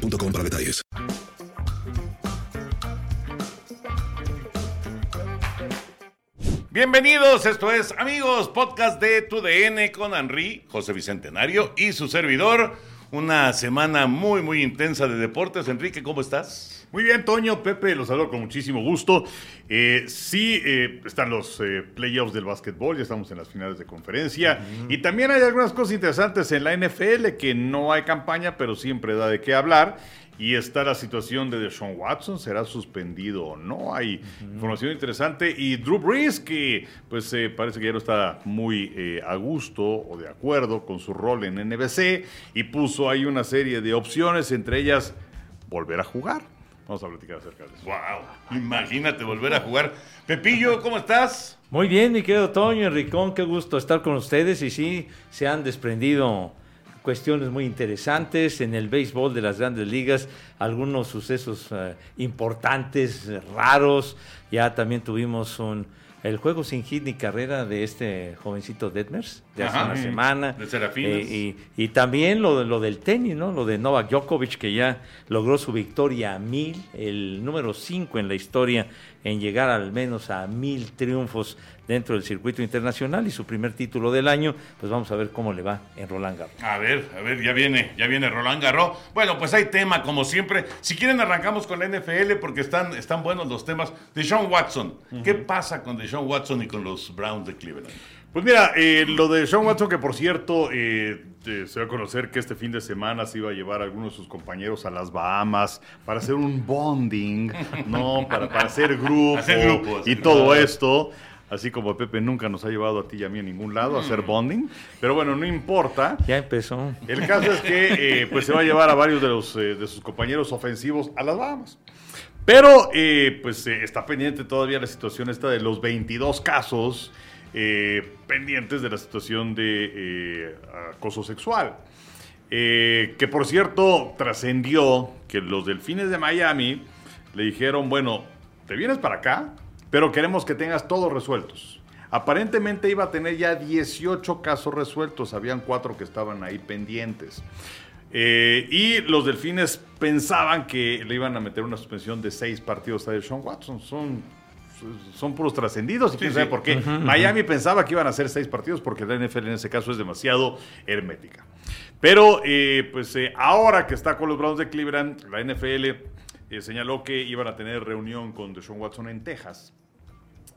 para detalles. Bienvenidos, esto es amigos, podcast de Tu DN con Henry, José Bicentenario y su servidor. Una semana muy, muy intensa de deportes. Enrique, ¿cómo estás? Muy bien, Toño, Pepe, los saludo con muchísimo gusto. Eh, sí, eh, están los eh, playoffs del básquetbol, ya estamos en las finales de conferencia. Y también hay algunas cosas interesantes en la NFL, que no hay campaña, pero siempre da de qué hablar. Y está la situación de Deshaun Watson, ¿será suspendido o no? Hay información interesante. Y Drew Brees, que pues parece que ya no está muy a gusto o de acuerdo con su rol en NBC y puso ahí una serie de opciones, entre ellas volver a jugar. Vamos a platicar acerca de eso. ¡Wow! Imagínate volver a jugar. Pepillo, ¿cómo estás? Muy bien, mi querido Toño, Enricón, qué gusto estar con ustedes. Y sí, se han desprendido cuestiones muy interesantes en el béisbol de las grandes ligas, algunos sucesos eh, importantes, raros. Ya también tuvimos un, el juego sin hit ni carrera de este jovencito Detmers de hace Ajá. una semana. De. Eh, y, y también lo, lo del tenis, ¿no? Lo de Novak Djokovic, que ya logró su victoria a mil, el número 5 en la historia en llegar al menos a mil triunfos dentro del circuito internacional y su primer título del año. Pues vamos a ver cómo le va en Roland Garros. A ver, a ver, ya viene, ya viene Roland Garros. Bueno, pues hay tema, como siempre. Si quieren, arrancamos con la NFL porque están, están buenos los temas. De Sean Watson. ¿Qué pasa con Deshaun Watson y con los Browns de Cleveland? Pues mira, eh, lo de Sean Watson, que por cierto, eh, eh, se va a conocer que este fin de semana se iba a llevar a algunos de sus compañeros a las Bahamas para hacer un bonding, ¿no? Para, para hacer grupo Hacer grupo, hacer y todo esto. Así como Pepe nunca nos ha llevado a ti y a mí a ningún lado a hacer bonding. Pero bueno, no importa. Ya empezó. El caso es que eh, pues se va a llevar a varios de, los, eh, de sus compañeros ofensivos a las Bahamas. Pero eh, pues eh, está pendiente todavía la situación esta de los 22 casos eh, pendientes de la situación de eh, acoso sexual. Eh, que por cierto trascendió que los delfines de Miami le dijeron, bueno, te vienes para acá, pero queremos que tengas todos resueltos. Aparentemente iba a tener ya 18 casos resueltos, habían cuatro que estaban ahí pendientes. Eh, y los delfines pensaban que le iban a meter una suspensión de seis partidos a Sean Watson. Son, son puros trascendidos y quién Sí, sabe sí. por qué. Miami pensaba que iban a ser seis partidos porque la NFL en ese caso es demasiado hermética. Pero eh, pues eh, ahora que está con los Browns de Cleveland, la NFL señaló que iban a tener reunión con Deshaun Watson en Texas.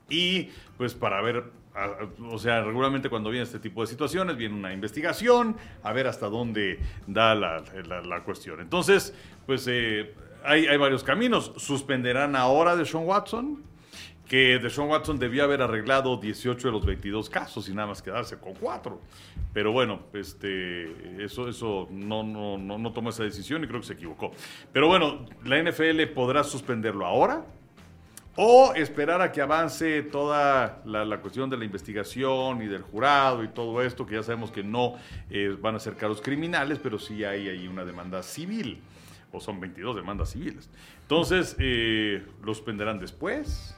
Y pues para ver, o sea, regularmente cuando viene este tipo de situaciones, viene una investigación, a ver hasta dónde da la, la- la cuestión. Entonces, pues eh, hay, hay varios caminos. Suspenderán ahora de Sean Watson, que Deshaun Watson debió haber arreglado 18 de los 22 casos y nada más quedarse con 4. Pero bueno, este, eso, eso no, no, no, no tomó esa decisión y creo que se equivocó. Pero bueno, la NFL podrá suspenderlo ahora o esperar a que avance toda la, la cuestión de la investigación y del jurado y todo esto, que ya sabemos que no eh, van a ser caros criminales, pero sí hay ahí una demanda civil, o son 22 demandas civiles. Entonces, eh, ¿lo suspenderán después?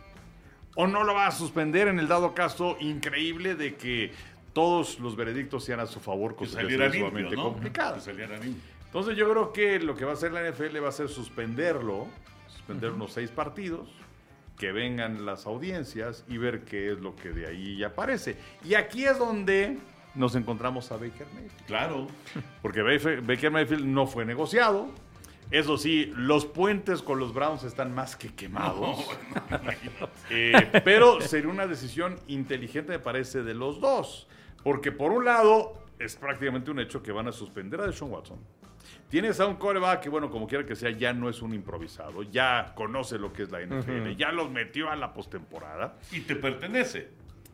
¿O no lo va a suspender en el dado caso increíble de que todos los veredictos sean a su favor, cosa que. Entonces yo creo que lo que va a hacer la NFL va a ser suspenderlo, suspender unos seis partidos, que vengan las audiencias y ver qué es lo que de ahí aparece. Y aquí es donde nos encontramos a Baker Mayfield. Claro. Porque Baker Mayfield no fue negociado. Eso sí, los puentes con los Browns están más que quemados. Eh, pero sería una decisión inteligente, me parece, de los dos. Porque por un lado, es prácticamente un hecho que van a suspender a Deshaun Watson. Tienes a un coreback que, bueno, como quiera que sea, ya no es un improvisado. Ya conoce lo que es la NFL. Ya los metió a la postemporada. Y te pertenece.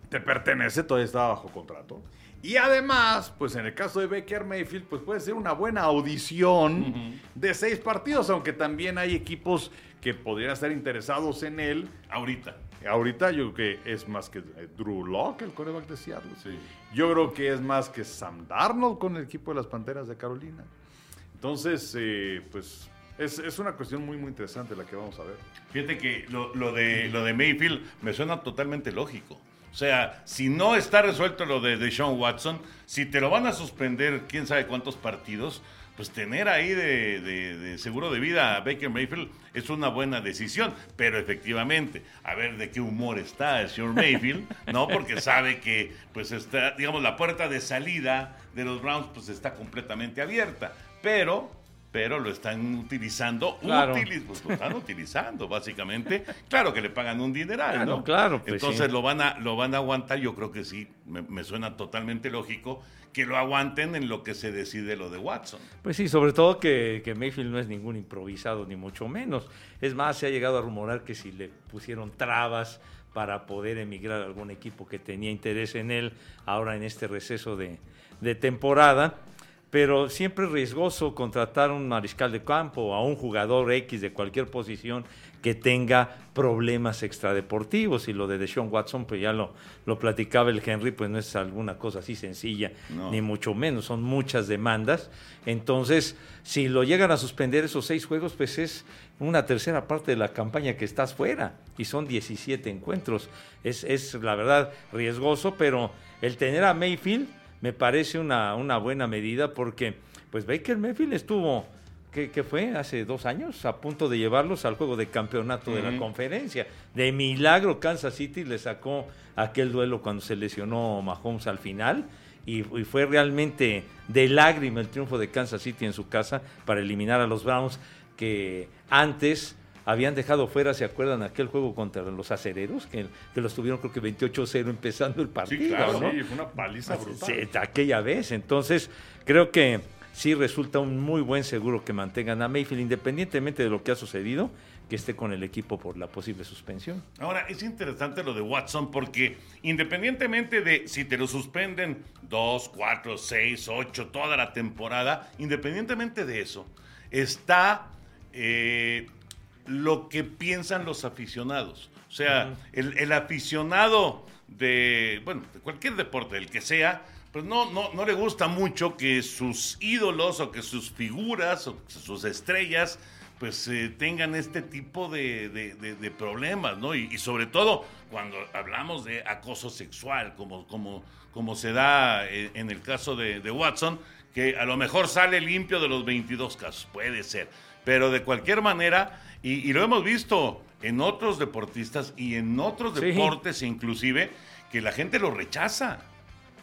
te pertenece, todavía está bajo contrato. Y además, pues en el caso de Baker Mayfield, pues puede ser una buena audición de seis partidos, aunque también hay equipos que podrían estar interesados en él. Ahorita. Ahorita yo creo que es más que eh, Drew Locke, el coreback de Seattle. Sí. Yo creo que es más que Sam Darnold con el equipo de las Panteras de Carolina. Entonces, eh, pues es, es una cuestión muy, muy interesante la que vamos a ver. Fíjate que lo, de, lo de Mayfield me suena totalmente lógico. O sea, si no está resuelto lo de Deshaun Watson, si te lo van a suspender quién sabe cuántos partidos, pues tener ahí de, de- de seguro de vida a Baker Mayfield es una buena decisión. Pero efectivamente, a ver de qué humor está el señor Mayfield, ¿no? Porque sabe que, pues está, digamos, la puerta de salida de los Browns, pues está completamente abierta. Pero pero lo están utilizando, Claro. utiliz- pues, lo están utilizando básicamente. Claro que le pagan un dineral, Claro, ¿no? claro, pues, Entonces sí. lo van a lo van a aguantar, yo creo que sí, me, me suena totalmente lógico que lo aguanten en lo que se decide lo de Watson. Pues sí, sobre todo que, que Mayfield no es ningún improvisado, ni mucho menos. Es más, se ha llegado a rumorar que si le pusieron trabas para poder emigrar a algún equipo que tenía interés en él, ahora en este receso de, de temporada. Pero siempre es riesgoso contratar a un mariscal de campo o a un jugador X de cualquier posición que tenga problemas extradeportivos. Y lo de Deshaun Watson, pues ya lo, lo platicaba el Henry, pues no es alguna cosa así sencilla, No. ni mucho menos, son muchas demandas. Entonces, si lo llegan a suspender esos seis juegos, pues es una tercera parte de la campaña que estás fuera y son 17 encuentros. Es, es la verdad riesgoso, pero el tener a Mayfield me parece una, una buena medida porque pues Baker Mayfield estuvo, ¿qué, qué fue? Hace dos años, a punto de llevarlos al juego de campeonato de la conferencia. De milagro Kansas City le sacó aquel duelo cuando se lesionó Mahomes al final y, y fue realmente de lágrima el triunfo de Kansas City en su casa para eliminar a los Browns que antes habían dejado fuera, ¿se acuerdan? Aquel juego contra los acereros, que, que los tuvieron creo que 28-0 empezando el partido, claro, ¿no? Sí, fue una paliza brutal. Sí, aquella vez. Entonces, creo que sí resulta un muy buen seguro que mantengan a Mayfield, independientemente de lo que ha sucedido, que esté con el equipo por la posible suspensión. Ahora, es interesante lo de Watson porque independientemente de si te lo suspenden dos, cuatro, seis, ocho, toda la temporada, independientemente de eso, está eh, lo que piensan los aficionados. O sea, el, el aficionado de, bueno, de cualquier deporte, el que sea, pues no, no, no le gusta mucho que sus ídolos o que sus figuras o que sus estrellas pues eh, tengan este tipo de, de- de- de problemas, ¿no? Y, y sobre todo cuando hablamos de acoso sexual, como, como, como se da eh, en el caso de, de Watson, que a lo mejor sale limpio de los 22 casos, puede ser, pero de cualquier manera, y, y lo hemos visto en otros deportistas y en otros Sí. deportes inclusive, que la gente lo rechaza.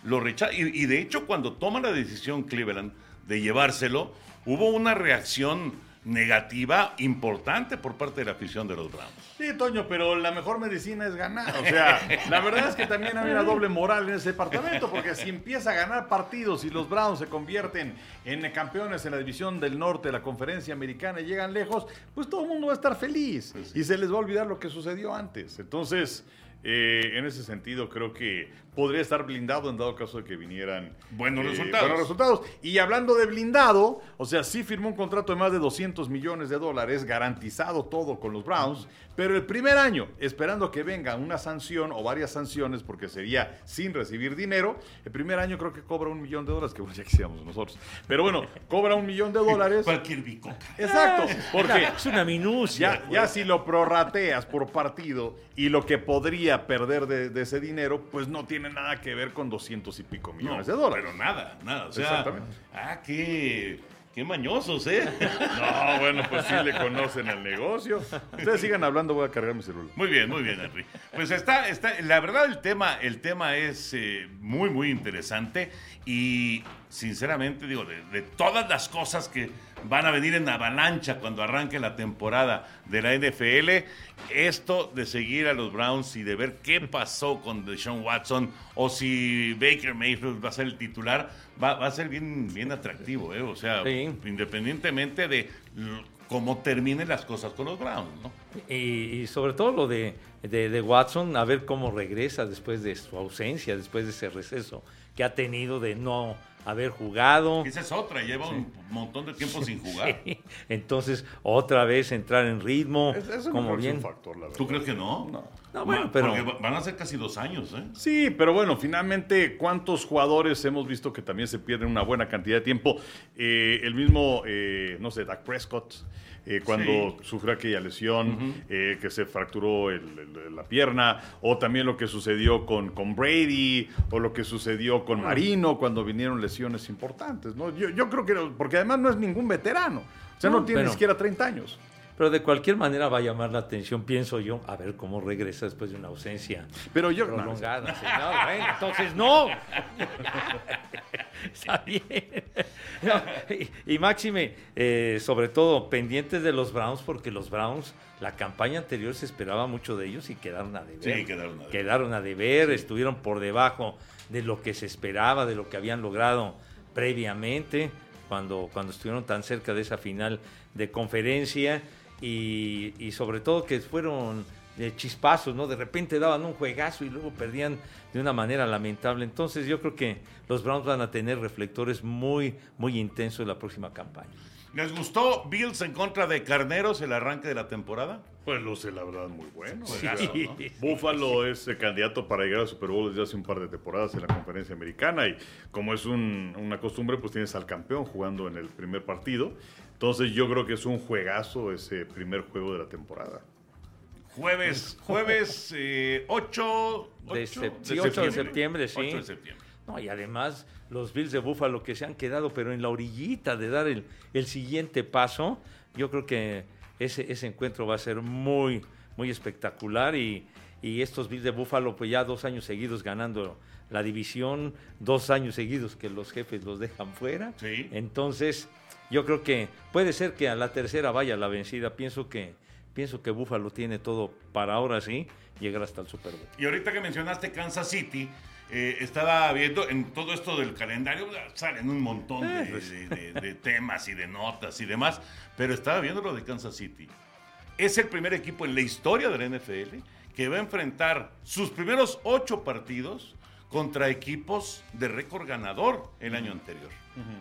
Lo rechaza. Y, y de hecho, cuando toma la decisión Cleveland de llevárselo, hubo una reacción negativa importante por parte de la afición de los Browns. Sí, Toño, pero la mejor medicina es ganar. O sea, la verdad es que también hay una doble moral en ese departamento, porque si empieza a ganar partidos y los Browns se convierten en campeones en la división del norte de la conferencia americana y llegan lejos, pues todo el mundo va a estar feliz y se les va a olvidar lo que sucedió antes. Entonces, eh, en ese sentido, creo que podría estar blindado en dado caso de que vinieran Buenos eh, resultados. buenos resultados. Y hablando de blindado, o sea, sí firmó un contrato de más de 200 millones de dólares, garantizado todo con los Browns, pero el primer año, esperando que venga una sanción o varias sanciones, porque sería sin recibir dinero, el primer año creo que cobra un millón de dólares, que bueno, ya quisiéramos nosotros. Pero bueno, cobra un millón de dólares. Cualquier bicoca. Exacto, porque Es una minucia. ya, ya si lo prorrateas por partido y lo que podría perder de, de ese dinero, pues no tiene nada que ver con 200 y pico millones de dólares. Pero nada, nada. O sea, Exactamente. ah, qué, qué mañosos, ¿eh? No, bueno, pues sí le conocen al negocio. Ustedes sigan hablando, voy a cargar mi celular. Muy bien, muy bien, Henry. Pues está, está, la verdad el tema, el tema es eh, muy, muy interesante y sinceramente digo, de, de todas las cosas que van a venir en avalancha cuando arranque la temporada de la NFL, esto de seguir a los Browns y de ver qué pasó con Deshaun Watson o si Baker Mayfield va a ser el titular, va, va a ser bien, bien atractivo, ¿eh? O sea, Sí. independientemente de cómo terminen las cosas con los Browns, ¿no? Y, y sobre todo lo de, de, de Watson, a ver cómo regresa después de su ausencia, después de ese receso que ha tenido de no haber jugado. Esa es otra, lleva un montón de tiempo sin jugar. Sí. Entonces, otra vez entrar en ritmo. Es- Eso como es bien. un factor, la verdad. ¿Tú crees que no? No. No, bueno, Ma- pero- Porque va- van a ser casi dos años, ¿eh? Sí, pero bueno, finalmente, ¿cuántos jugadores hemos visto que también se pierden una buena cantidad de tiempo? Eh, el mismo, eh, no sé, Dak Prescott, eh, cuando Sí. sufrió aquella lesión, eh, que se fracturó el- el- la pierna, o también lo que sucedió con, con Brady, o lo que sucedió con Marino cuando vinieron lesiones importantes, ¿no? Yo, yo creo que, porque además no es ningún veterano, o sea, no, No, tiene ni pero- siquiera 30 años. Pero de cualquier manera va a llamar la atención, pienso yo, a ver cómo regresa después de una ausencia Pero yo, prolongada. No, bueno, entonces no. Está bien. No, y, y Máxime, eh, sobre todo pendientes de los Browns, porque los Browns, la campaña anterior se esperaba mucho de ellos y quedaron a deber. Sí, quedaron a deber. Quedaron a deber, estuvieron por debajo de lo que se esperaba, de lo que habían logrado previamente, cuando, cuando estuvieron tan cerca de esa final de conferencia y, y sobre todo que fueron de chispazos, ¿no? De repente daban un juegazo y luego perdían de una manera lamentable. Entonces yo creo que los Browns van a tener reflectores muy, muy intensos en la próxima campaña. ¿Les gustó Bills en contra de Carneros el arranque de la temporada? Pues luce la verdad muy bueno. Juegazo, ¿no? Buffalo es eh, candidato para llegar al Super Bowl desde hace un par de temporadas en la conferencia americana y como es un- una costumbre, pues tienes al campeón jugando en el primer partido. Entonces yo creo que es un juegazo ese primer juego de la temporada. Jueves, jueves eh, 8, De sep- sí, 8 de septiembre, sí. 8 de septiembre. No, y además los Bills de Buffalo que se han quedado, pero en la orillita de dar el, el siguiente paso, yo creo que ese, ese encuentro va a ser muy, muy espectacular y, y estos Bills de Buffalo, pues ya dos años seguidos ganando la división, dos años seguidos que los jefes los dejan fuera. Sí. Entonces, yo creo que puede ser que a la tercera vaya la vencida. Pienso que, pienso que Buffalo tiene todo para ahora sí llegar hasta el Super Bowl. Y ahorita que mencionaste Kansas City, eh, estaba viendo en todo esto del calendario, salen un montón de, de- de- de temas y de notas y demás, pero estaba viendo lo de Kansas City. Es el primer equipo en la historia de la NFL que va a enfrentar sus primeros ocho partidos contra equipos de récord ganador el año anterior.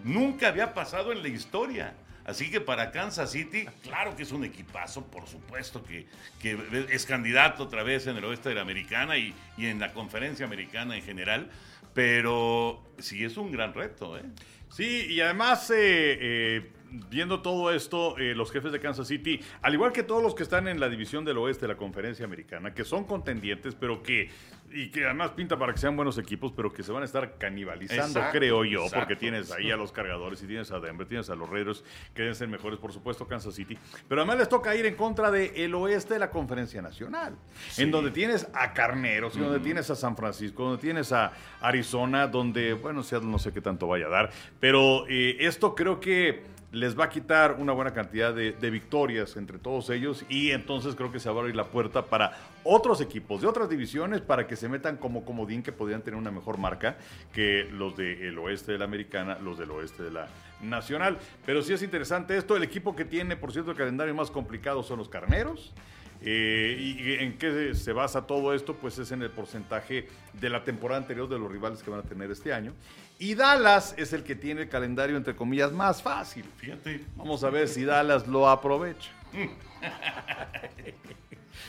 Nunca había pasado en la historia. Así que para Kansas City, claro que es un equipazo, por supuesto que, que es candidato otra vez en el oeste de la americana y, y en la conferencia americana en general, pero sí es un gran reto. ¿eh? Sí, y además, eh, eh, viendo todo esto, eh, los jefes de Kansas City, al igual que todos los que están en la división del oeste de la conferencia americana, que son contendientes, pero que, y que además pinta para que sean buenos equipos, pero que se van a estar canibalizando, Exacto, creo yo, exacto. porque tienes ahí a los cargadores y tienes a Denver, tienes a los Raiders, que deben ser mejores, por supuesto, Kansas City. Pero además les toca ir en contra del oeste de la conferencia nacional, en donde tienes a Carneros, y donde tienes a San Francisco, donde tienes a Arizona, donde, bueno, Seattle no sé qué tanto vaya a dar, pero eh, esto creo que les va a quitar una buena cantidad de, de victorias entre todos ellos y entonces creo que se va a abrir la puerta para otros equipos de otras divisiones para que se metan como comodín que podrían tener una mejor marca que los del oeste de la americana, los del oeste de la nacional. Pero sí es interesante esto, el equipo que tiene, por cierto, el calendario más complicado son los carneros. Eh, ¿Y en qué se basa todo esto? Pues es en el porcentaje de la temporada anterior de los rivales que van a tener este año. Y Dallas es el que tiene el calendario, entre comillas, más fácil. Fíjate. Vamos a ver si Dallas lo aprovecha.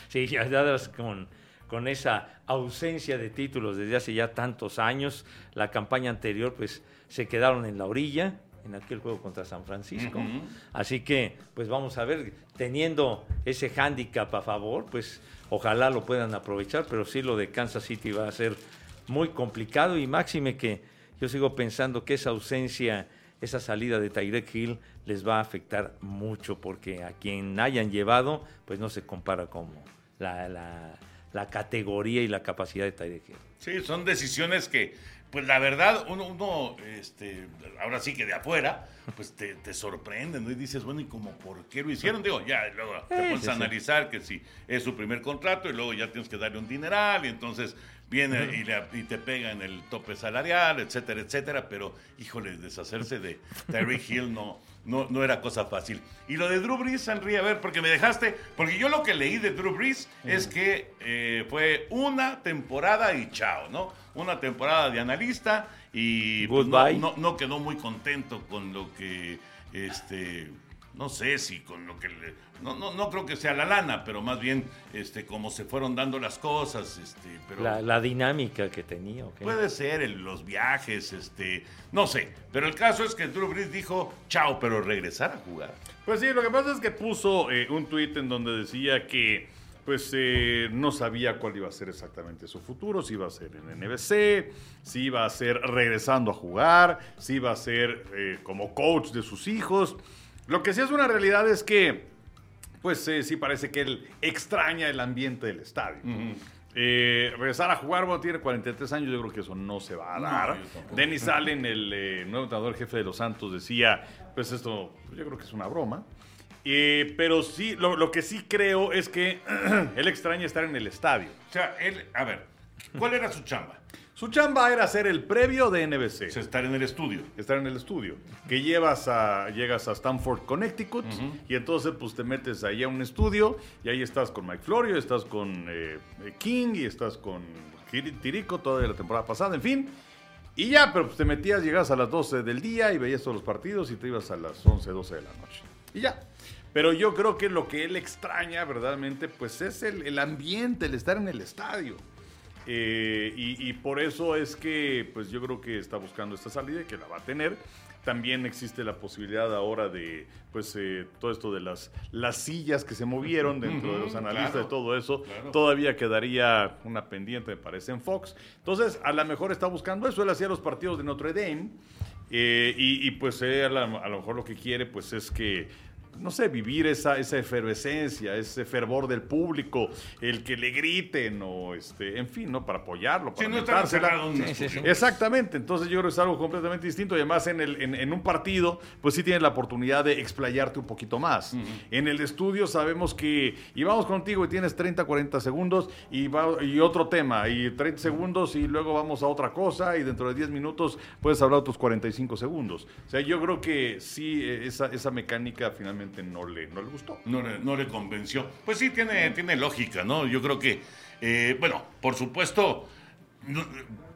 Sí, ya Dallas con, con esa ausencia de títulos desde hace ya tantos años, la campaña anterior pues se quedaron en la orilla en aquel juego contra San Francisco. Así que pues vamos a ver, teniendo ese hándicap a favor, pues ojalá lo puedan aprovechar, pero sí lo de Kansas City va a ser muy complicado y máxime que yo sigo pensando que esa ausencia, esa salida de Tyrek Hill les va a afectar mucho porque a quien hayan llevado pues no se compara como la, la- categoría y la capacidad de Tyrek Hill. Sí, son decisiones que, pues la verdad, uno, uno este, ahora sí que de afuera, pues te, te sorprenden, ¿no? Y dices, bueno, ¿y como por qué lo hicieron? Digo, ya, luego te Eh, pones sí, a sí. analizar que si es su primer contrato y luego ya tienes que darle un dineral y entonces viene y, le- y te pega en el tope salarial, etcétera, etcétera, pero, híjole, deshacerse de Terry Hill no, no, no era cosa fácil. Y lo de Drew Brees, Henry, a ver, porque me dejaste, porque yo lo que leí de Drew Brees es que eh, fue una temporada y chao, ¿no? Una temporada de analista y pues, no- no quedó muy contento con lo que, este, no sé si con lo que le- no, no, no creo que sea la lana, pero más bien, este, cómo se fueron dando las cosas, este, pero... La, la dinámica que tenía. ¿ok? Puede ser el- los viajes, este, no sé. Pero el caso es que Drew Brees dijo, chao, pero regresar a jugar. Pues sí, lo que pasa es que puso eh, un tuit en donde decía que pues eh, no sabía cuál iba a ser exactamente su futuro, si iba a ser en NBC, si iba a ser regresando a jugar, si iba a ser eh, como coach de sus hijos. Lo que sí es una realidad es que pues eh, sí parece que él extraña el ambiente del estadio. Eh, regresar a jugar, bueno, tiene 43 años, yo creo que eso no se va a No, dar. tampoco. Dennis Allen, el eh, nuevo entrenador jefe de los Santos, decía, pues esto, yo creo que es una broma. Eh, pero sí, lo, lo que sí creo es que él extraña estar en el estadio. O sea, él, a ver, ¿cuál era su chamba? Su chamba era hacer el previo de NBC. O sea, estar en el estudio. estar en el estudio. Que llevas a, llegas a Stanford, Connecticut, y entonces pues te metes ahí a un estudio y ahí estás con Mike Florio, estás con eh, King y estás con Tirico toda la temporada pasada, en fin. Y ya, pero pues te metías, llegabas a las 12 del día y veías todos los partidos y te ibas a las 11, 12 de la noche. Y ya. Pero yo creo que lo que él extraña verdaderamente pues es el, el ambiente, el estar en el estadio. Eh, y, y por eso es que, pues yo creo que está buscando esta salida y que la va a tener. También existe la posibilidad ahora de, pues, eh, todo esto de las, las sillas que se movieron dentro de los analistas, claro, de todo eso. claro. Todavía quedaría una pendiente, me parece, en Fox. Entonces, a lo mejor está buscando eso. Él hacía los partidos de Notre Dame. eh, y, y, pues él a, la- a lo mejor lo que quiere, pues es que no sé, vivir esa, esa efervescencia, ese fervor del público, el que le griten o, este, en fin, ¿no? Para apoyarlo, para no Sí, sí, estudio. Exactamente, entonces yo creo que es algo completamente distinto y además en, el, en, en un partido pues sí tienes la oportunidad de explayarte un poquito más. En el estudio sabemos que y vamos contigo y tienes 30, 40 segundos y, va- y otro tema y 30 segundos y luego vamos a otra cosa y dentro de 10 minutos puedes hablar otros 45 segundos. O sea, yo creo que sí, eh, esa, esa mecánica finalmente no le, no le gustó. No le, no le convenció. Pues sí, tiene, tiene lógica, ¿no? Yo creo que, eh, bueno, por supuesto, no-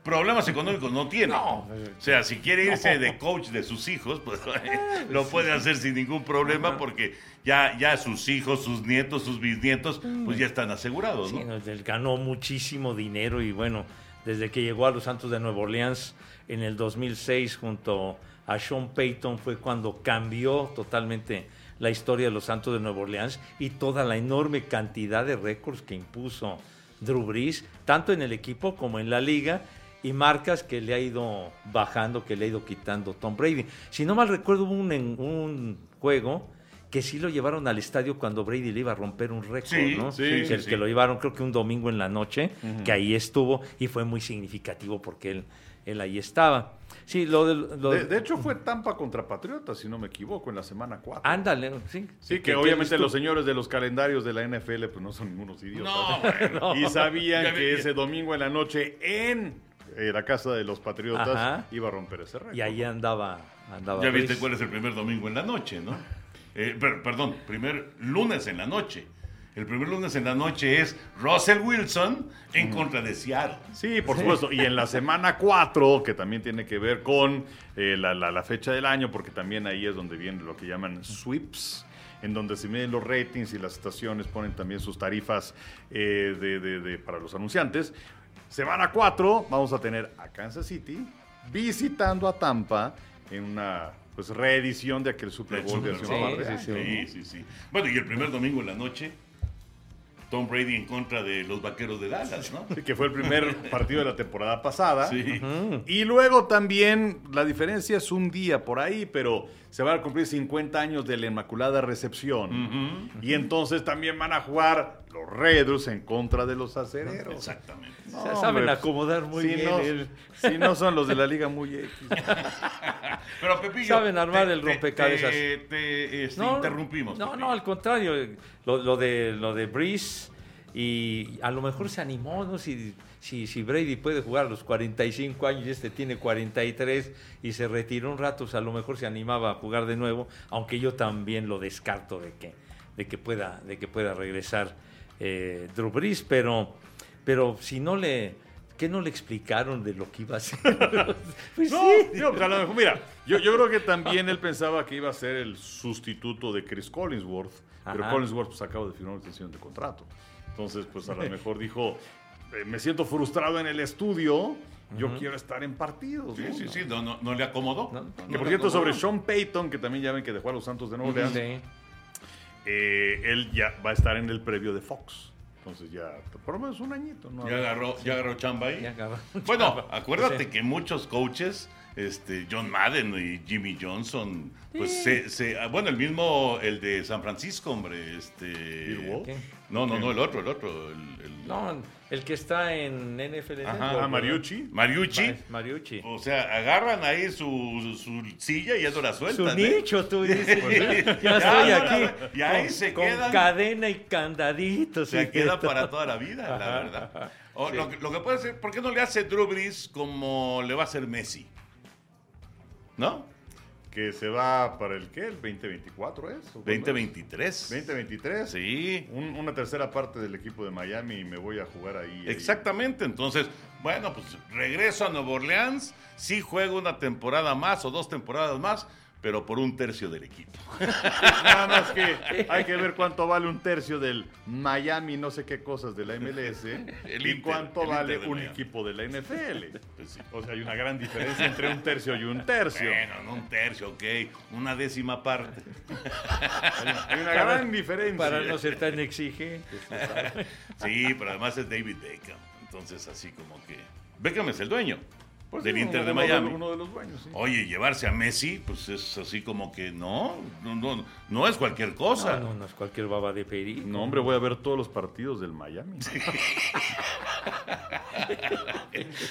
problemas económicos no tiene. O sea, si quiere irse de coach de sus hijos, pues lo puede hacer sin ningún problema porque ya, ya sus hijos, sus nietos, sus bisnietos, pues ya están asegurados, Sí, ¿no? no, él ganó muchísimo dinero y bueno, desde que llegó a los Santos de Nueva Orleans en el 2006 junto a Sean Payton fue cuando cambió totalmente la historia de los Santos de Nueva Orleans y toda la enorme cantidad de récords que impuso Drew Brees, tanto en el equipo como en la liga y marcas que le ha ido bajando, que le ha ido quitando Tom Brady. Si no mal recuerdo, hubo un, en- un juego que sí lo llevaron al estadio cuando Brady le iba a romper un récord, Sí, ¿no? sí, el sí. que lo llevaron creo que un domingo en la noche, que ahí estuvo y fue muy significativo porque él, él ahí estaba. Sí, lo de... lo De, hecho fue Tampa contra Patriotas, si no me equivoco, en la semana 4. ándale, sí. Sí, que, obviamente los señores de los calendarios de la NFL pues no son ningunos idiotas. No, bueno. Y sabían Ya que vi- ese domingo en la noche en eh, la casa de los Patriotas Ajá. iba a romper ese récord. Y ahí andaba... andaba Ya viste cuál es el primer domingo en la noche, ¿no? Eh, per- perdón, primer lunes en la noche. El primer lunes en la noche es Russell Wilson en contra de Seattle. Sí, por supuesto. Y en la semana 4, que también tiene que ver con eh, la, la- la fecha del año, porque también ahí es donde viene lo que llaman sweeps, en donde se miden los ratings y las estaciones ponen también sus tarifas eh, de- de- de- para los anunciantes. Semana 4, vamos a tener a Kansas City visitando a Tampa en una pues reedición de aquel Super Bowl de hace. Sí, sí, sí. Bueno, y el primer domingo en la noche, Tom Brady en contra de los vaqueros de Dallas, ¿no? Sí, que fue el primer partido de la temporada pasada. Sí. Y luego también, la diferencia es un día por ahí, pero se van a cumplir 50 años de la Inmaculada Recepción. Y entonces también van a jugar los Redus en contra de los acereros. Exactamente. No, Se saben hombre, acomodar muy si bien. No, el- si no son los de la Liga muy X. Pero Pepillo. Saben armar te- el rompecabezas. Te, te, este, interrumpimos. No, Pepillo. no, al contrario. Lo, lo de, lo de Breeze Y a lo mejor se animó, ¿no? Si, si, si Brady puede jugar a los 45 años y este tiene 43 y se retiró un rato, pues a lo mejor se animaba a jugar de nuevo, aunque yo también lo descarto de que, de que, pueda, de que pueda regresar eh, Drew Brees, pero, pero si no le... ¿Qué no le explicaron de lo que iba a hacer? pues No, sí. pues, a lo mejor, mira, yo, yo creo que también él pensaba que iba a ser el sustituto de Chris Collinsworth, pero. Collinsworth pues acaba de firmar una extensión de contrato. Entonces, pues a lo mejor dijo, eh, me siento frustrado en el estudio, yo quiero estar en partidos. Sí, ¿no? sí, sí, no, no, no le acomodó. No, no, Que por cierto, acomodó. sobre Sean Payton, que también ya ven que dejó a los Santos de Nueva Orleans, Sí. eh, él ya va a estar en el previo de Fox. Entonces ya, por lo menos un añito. ¿no? Ya agarró, ya agarró chamba ahí. Ya agarró Bueno, acuérdate Sí. que muchos coaches, este, John Madden y Jimmy Johnson, pues se, se- ah, bueno, el mismo, el de San Francisco, hombre, este. ¿Qué? No, no, no, el otro, el otro, el, el- No, el que está en NFL. Ajá, Mariucci. Mariucci. Mariucci. O sea, agarran ahí su, su silla y ya no la Su sueltan. ¿eh? nicho, tú dices. Pues ya Ya, estoy aquí. y ahí con, se con quedan. cadena y candaditos. Se y queda todo. para toda la vida, la verdad. ajá. O Sí. lo, que- lo que puede ser, ¿por qué no le hace Drew Brees como le va a hacer Messi? ¿No? Que se va para el qué, el 2024 es. ¿O cuándo es? 2023. 2023. Sí, Un- una tercera parte del equipo de Miami y me voy a jugar ahí. ahí. exactamente. Entonces, bueno, pues regreso a Nueva Orleans, sí juego una temporada más o dos temporadas más, pero por un tercio del equipo. Nada más que hay que ver cuánto vale un tercio del Miami, no sé qué cosas de la MLS. El y Inter, cuánto el vale un Miami. equipo de la NFL. Pues sí. O sea, hay una gran diferencia entre un tercio y un tercio. Bueno, no un tercio, ok, una décima parte. Hay una gran diferencia. Para no ser tan exigentes. Sí, pero además es David Beckham. Entonces, así como que. Beckham es el dueño Pues del sí, Inter uno- de Miami. Uno de los dueños, sí. Oye, llevarse a Messi, pues es así como que no, no, no, no es cualquier cosa. No, no, no es cualquier baba de pedir. No, hombre, voy a ver todos los partidos del Miami.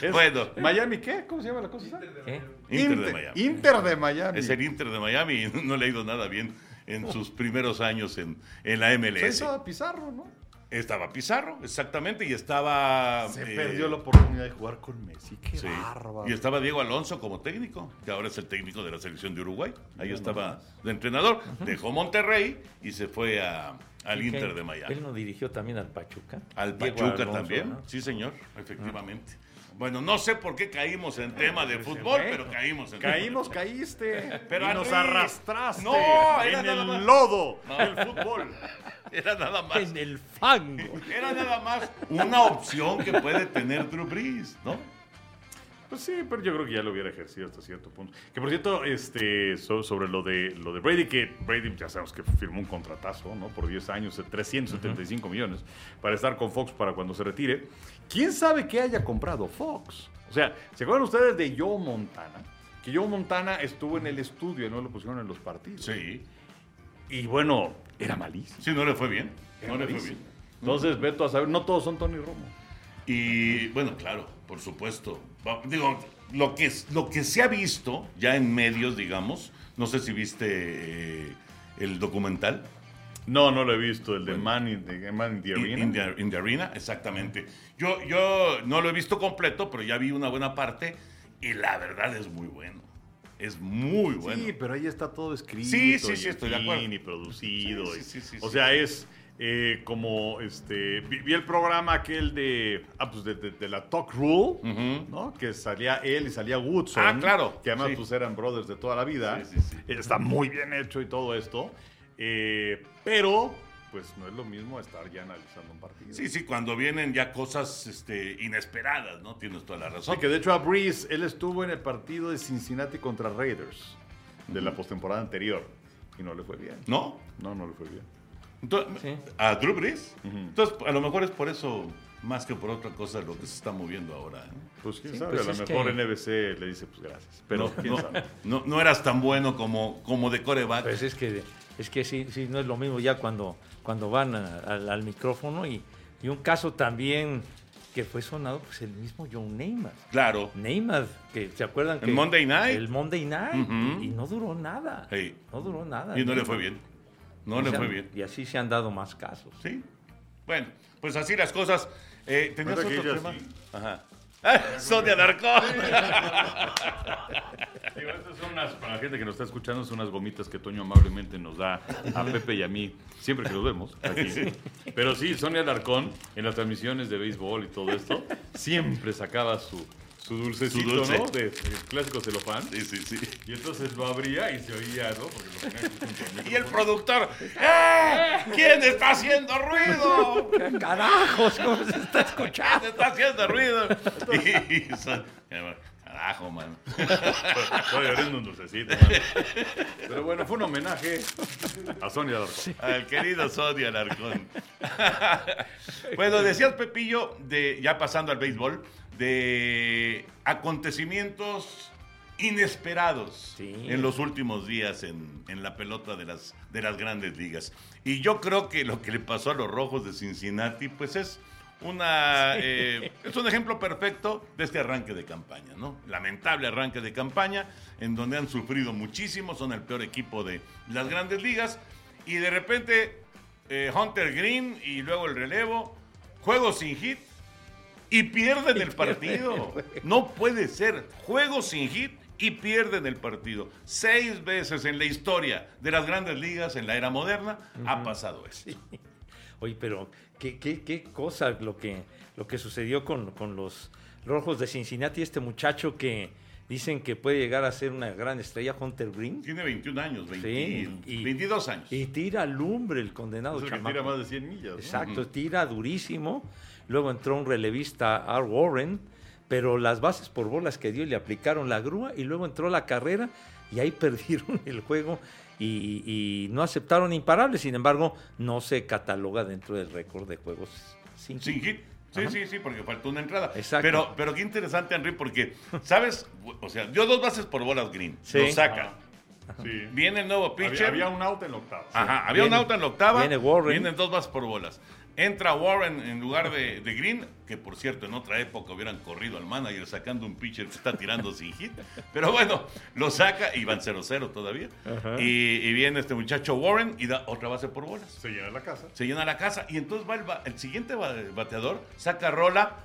Es- Bueno. ¿Miami qué? ¿Cómo se llama la cosa? ¿Eh? Inter de Miami. Inter de Miami. Es el Inter de Miami y no le ha ido nada bien en sus primeros años en, en la MLS. estaba Pizarro, ¿no? Estaba Pizarro, exactamente, y estaba... Se eh, perdió la oportunidad de jugar con Messi. Qué sí. bárbaro. Y estaba Diego Alonso como técnico, que ahora es el técnico de la selección de Uruguay. Ahí estaba de entrenador. Dejó Monterrey y se fue a, al ¿Y Inter qué? de Miami. Él no dirigió también al Pachuca. Al Diego Pachuca Alonso, también. ¿no? Sí, señor, efectivamente. Bueno, no sé por qué caímos en tema de fútbol, pero caímos en Caímos, caíste. Pero y nos arrastraste No, era en nada el más. lodo del fútbol. Era nada más. En el fango. Era nada más una opción que puede tener Drew Brees, ¿no? Pues sí, pero yo creo que ya lo hubiera ejercido hasta cierto punto. Que por cierto, este, so- sobre lo de lo de Brady, que Brady ya sabemos que firmó un contratazo, ¿no? Por 10 años, de 375 millones, para estar con Fox para cuando se retire. ¿Quién sabe qué haya comprado Fox? O sea, ¿se acuerdan ustedes de Joe Montana? Que Joe Montana estuvo en el estudio y no lo pusieron en los partidos. Sí. Y bueno, era malísimo. Sí, no le fue bien. Era No le fue bien. Entonces, Beto a saber, no todos son Tony Romo. Y bueno, claro, por supuesto. Digo, lo que, es- lo que se ha visto ya en medios, digamos, no sé si viste eh, el documental. No, no lo he visto, el de Man in the, Man in the Arena. In, the, in the Arena, exactamente. Yo, yo no lo he visto completo, pero ya vi una buena parte y la verdad es muy bueno. Es muy bueno. Sí, pero ahí está todo escrito. Sí, sí, y sí, estoy de acuerdo. Y producido. Sí, y- sí, sí, sí, o sí. sea, es eh, como este. Vi, vi el programa aquel de. Ah, pues de, de- de la Talk Rule. ¿no? Que salía él y salía Woodson. Ah, claro, Que además sí. pues eran brothers de toda la vida. Sí, sí, sí. Eh, Está muy bien hecho y todo esto. Eh, pero, pues no es lo mismo estar ya analizando un partido. Sí, sí, cuando vienen ya cosas este, inesperadas, ¿no? Tienes toda la razón. Que de hecho a Breeze, él estuvo en el partido de Cincinnati contra Raiders de la postemporada anterior y no le fue bien. ¿No? No, no le fue bien. Entonces, Sí. ¿A Drew Brees? Entonces, a lo mejor es por eso, más que por otra cosa, lo que se está moviendo ahora. ¿eh? Pues quién Sí, sabe, pues a lo mejor que- NBC le dice pues gracias. Pero no, quién no, sabe. no- no eras tan bueno como, como de coreback. Pues es que, es que sí, sí, no es lo mismo ya cuando, cuando van a- al, al micrófono y, y un caso también que fue sonado, pues el mismo John Neymar. Claro. Neymar, que se acuerdan El que Monday Night. El Monday Night y, y no duró nada. No duró nada. Y no le fue bien. No Y le fue han- bien. Y así se han dado más casos. Sí. Bueno, pues así las cosas. Eh, ¿Tenías que otro tema? sí. Ajá. Ah, Sonia Alarcón. Digo, estas son unas, para la gente que nos está escuchando, son unas gomitas que Toño amablemente nos da a Pepe y a mí, siempre que los vemos. aquí. Pero sí, Sonia Alarcón, en las transmisiones de béisbol y todo esto, siempre sacaba su, su dulcecito, Su dulce. ¿no? De, de clásico celofán. Sí, sí, sí. Y entonces lo abría y se oía, ¿no? Porque lo Y el productor, ¡eh! ¿Quién está haciendo ruido? ¡Carajos! ¿Cómo se está escuchando? ¿Quién está haciendo ruido? Y son- carajo, man. Estoy abriendo un dulcecito, mano. Pero bueno, fue un homenaje a Sonia Alarcón. Al querido Sonia Alarcón. bueno, decías Pepillo, de, ya pasando al béisbol, de acontecimientos inesperados Sí. en los últimos días en, en la pelota de las, de las grandes ligas. Y yo creo que lo que le pasó a los rojos de Cincinnati, pues es una eh, es un ejemplo perfecto de este arranque de campaña, ¿no? Lamentable arranque de campaña, en donde han sufrido muchísimo, son el peor equipo de las grandes ligas, y de repente eh, Hunter Green y luego el relevo, juego sin hit, y pierden el partido. No puede ser. Juego sin hit y pierden el partido. Seis veces en la historia de las grandes ligas en la era moderna ha pasado eso. Oye, pero qué, qué, qué cosa lo que, lo que sucedió con, con los rojos de Cincinnati. Este muchacho que dicen que puede llegar a ser una gran estrella, Hunter Green. Tiene 21 años, 20 Sí, y- 22 años. Y tira lumbre el condenado Es el que chamaco. tira más de 100 millas. ¿no? Exacto, tira durísimo. Luego entró un relevista, Art Warren, pero las bases por bolas que dio le aplicaron la grúa y luego entró la carrera y ahí perdieron el juego y, y no aceptaron imparables. Sin embargo, no se cataloga dentro del récord de juegos sin, Sin hit. Sí, Ajá. sí, sí, porque faltó una entrada. Exacto. Pero, pero qué interesante, Henry, porque, ¿sabes? O sea, dio dos bases por bolas Green. Sí. Lo saca. Sí. Viene el nuevo pitcher. Había, había un out en la octava. Ajá, había Viene- un auto en la octava. viene Warren. Vienen dos bases por bolas. Entra Warren en lugar de, de Green, que por cierto en otra época hubieran corrido al manager sacando un pitcher que está tirando sin hit. Pero bueno, lo saca y van 0-0 todavía. Y, y viene este muchacho Warren y da otra base por bolas. Se llena la casa. Se llena la casa y entonces va el, el siguiente ba- bateador, saca rola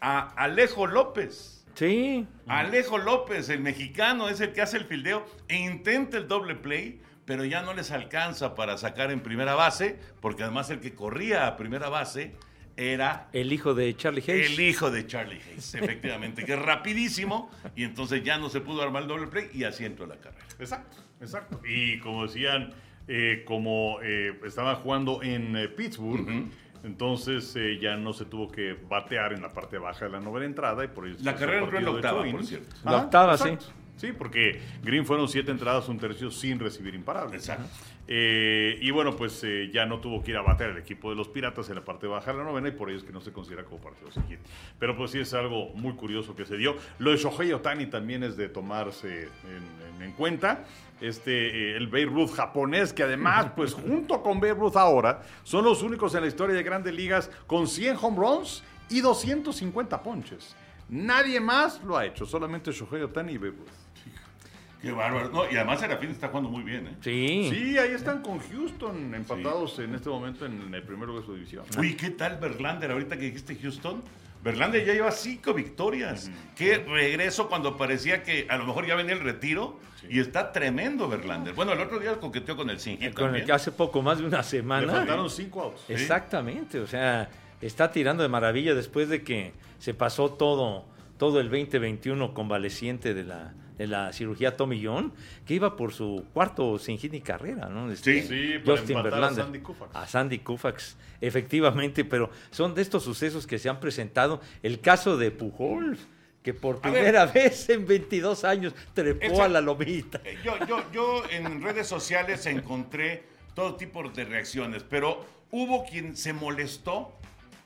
a Alejo López. Sí, Alejo López, el mexicano, es el que hace el fildeo e intenta el doble play, pero ya no les alcanza para sacar en primera base, porque además el que corría a primera base era el hijo de Charlie Hayes. el hijo de Charlie Hayes, efectivamente, que es rapidísimo y entonces ya no se pudo armar el doble play y así entró la carrera. Exacto, exacto. Y como decían, eh, como eh, estaban jugando en eh, Pittsburgh, entonces eh, ya no se tuvo que batear en la parte baja de la novena entrada y por eso La carrera entró en el la octava, por cierto. La octava, exacto. Sí, porque Green fueron siete entradas, un tercio sin recibir imparables. Exacto. Eh, y bueno, pues eh, ya no tuvo que ir a batear el equipo de los Piratas en la parte baja de la novena y por ello es que no se considera como partido hit. Pero pues sí es algo muy curioso que se dio. Lo de Shohei Otani también es de tomarse en, en- en cuenta. Este, eh, el Babe Ruth japonés, que además, pues junto con Babe Ruth ahora, son los únicos en la historia de grandes ligas con 100 home runs y 250 ponches. Nadie más lo ha hecho, solamente Shohei Otani y Babe Ruth. Qué bárbaro. No, y además Serafín está jugando muy bien, ¿eh? Sí. Sí, ahí están con Houston empatados en este momento en el primer lugar de su división. Uy, ¿qué tal Verlander? Ahorita que dijiste Houston, Verlander ya lleva cinco victorias. Qué regreso cuando parecía que a lo mejor ya venía el retiro. Y está tremendo Verlander. Bueno, el otro día coqueteó con el Singy Con el que hace poco más de una Le semana. faltaron cinco outs. Exactamente, o sea, está tirando de maravilla después de que se pasó todo, todo el 2021 convaleciente de la, de la cirugía Tommy John, que iba por su cuarto sin hit ni carrera, ¿no? Este, Sí, sí, para empatar a Sandy Koufax. A Sandy Koufax, efectivamente, pero son de estos sucesos que se han presentado. El caso de Pujols, que por ver. primera vez en 22 años trepó a la lomita. Eh, Yo, yo, yo en redes sociales encontré todo tipo de reacciones, pero hubo quien se molestó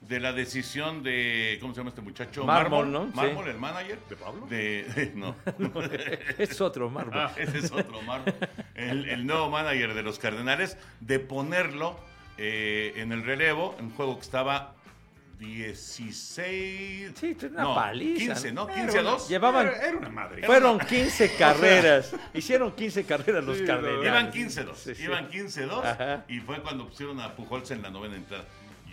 de la decisión de, ¿cómo se llama este muchacho? Mármol, ¿no? Sí. Mármol, el manager. ¿De Pablo? De, de- no. Es otro mármol. Ah, ese es otro Mármol. El, el nuevo manager de los Cardenales, de ponerlo eh, en el relevo, en un juego que estaba 16. Sí, una no, paliza, 15, ¿no? ¿no? 15 a 2. Llevaban Era, era una madre. Fueron 15 carreras. Hicieron 15 carreras los Sí, Cardenales. Iban 15-2. Sí, sí. Iban 15-2 Ajá. y fue cuando pusieron a Pujols en la novena entrada.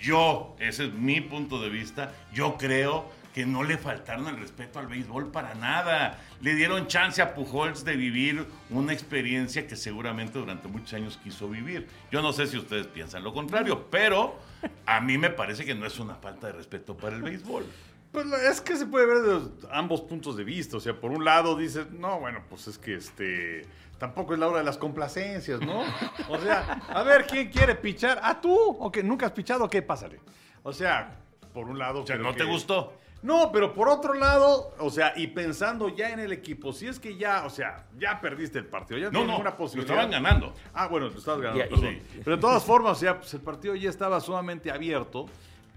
Yo, ese es mi punto de vista, yo creo que no le faltaron el respeto al béisbol para nada. Le dieron chance a Pujols de vivir una experiencia que seguramente durante muchos años quiso vivir. Yo no sé si ustedes piensan lo contrario, pero a mí me parece que no es una falta de respeto para el béisbol. Pues es que se puede ver de ambos puntos de vista. O sea, por un lado dices, no, bueno, pues es que este. Tampoco es la hora de las complacencias, ¿no? O sea, a ver, ¿quién quiere pichar? ¿Ah, tú? ¿O que nunca has pichado? ¿Qué? Pásale. O sea, por un lado. O sea, ¿no te gustó? No, pero por otro lado, o sea, y pensando ya en el equipo, si es que ya, o sea, ya perdiste el partido, ya no, No, ninguna lo posibilidad. estaban ganando. Ah, bueno, lo estabas ganando, Ya, perdón. sí. Pero de todas formas, o sea, pues el partido ya estaba sumamente abierto.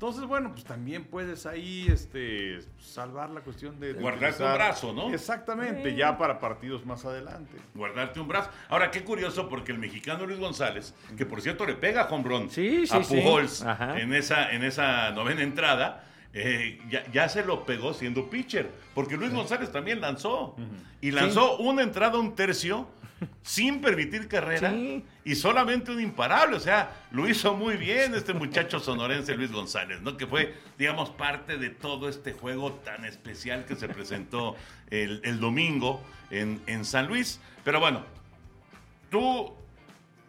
Entonces, bueno, pues también puedes ahí este, salvar la cuestión de... de Guardarte un brazo, ¿no? Exactamente, ya para partidos más adelante. guardarte un brazo. Ahora, qué curioso, porque el mexicano Luis González, que por cierto le pega a Run Sí, sí, a. Pujols en esa, en esa novena entrada, eh, ya, ya se lo pegó siendo pitcher, porque Luis González también lanzó. Y lanzó una entrada, un tercio, sin permitir carrera, Sí. y solamente un imparable. O sea, lo hizo muy bien este muchacho sonorense Luis González, ¿no? Que fue, digamos, parte de todo este juego tan especial que se presentó el, el domingo en, en San Luis. Pero bueno, ¿tú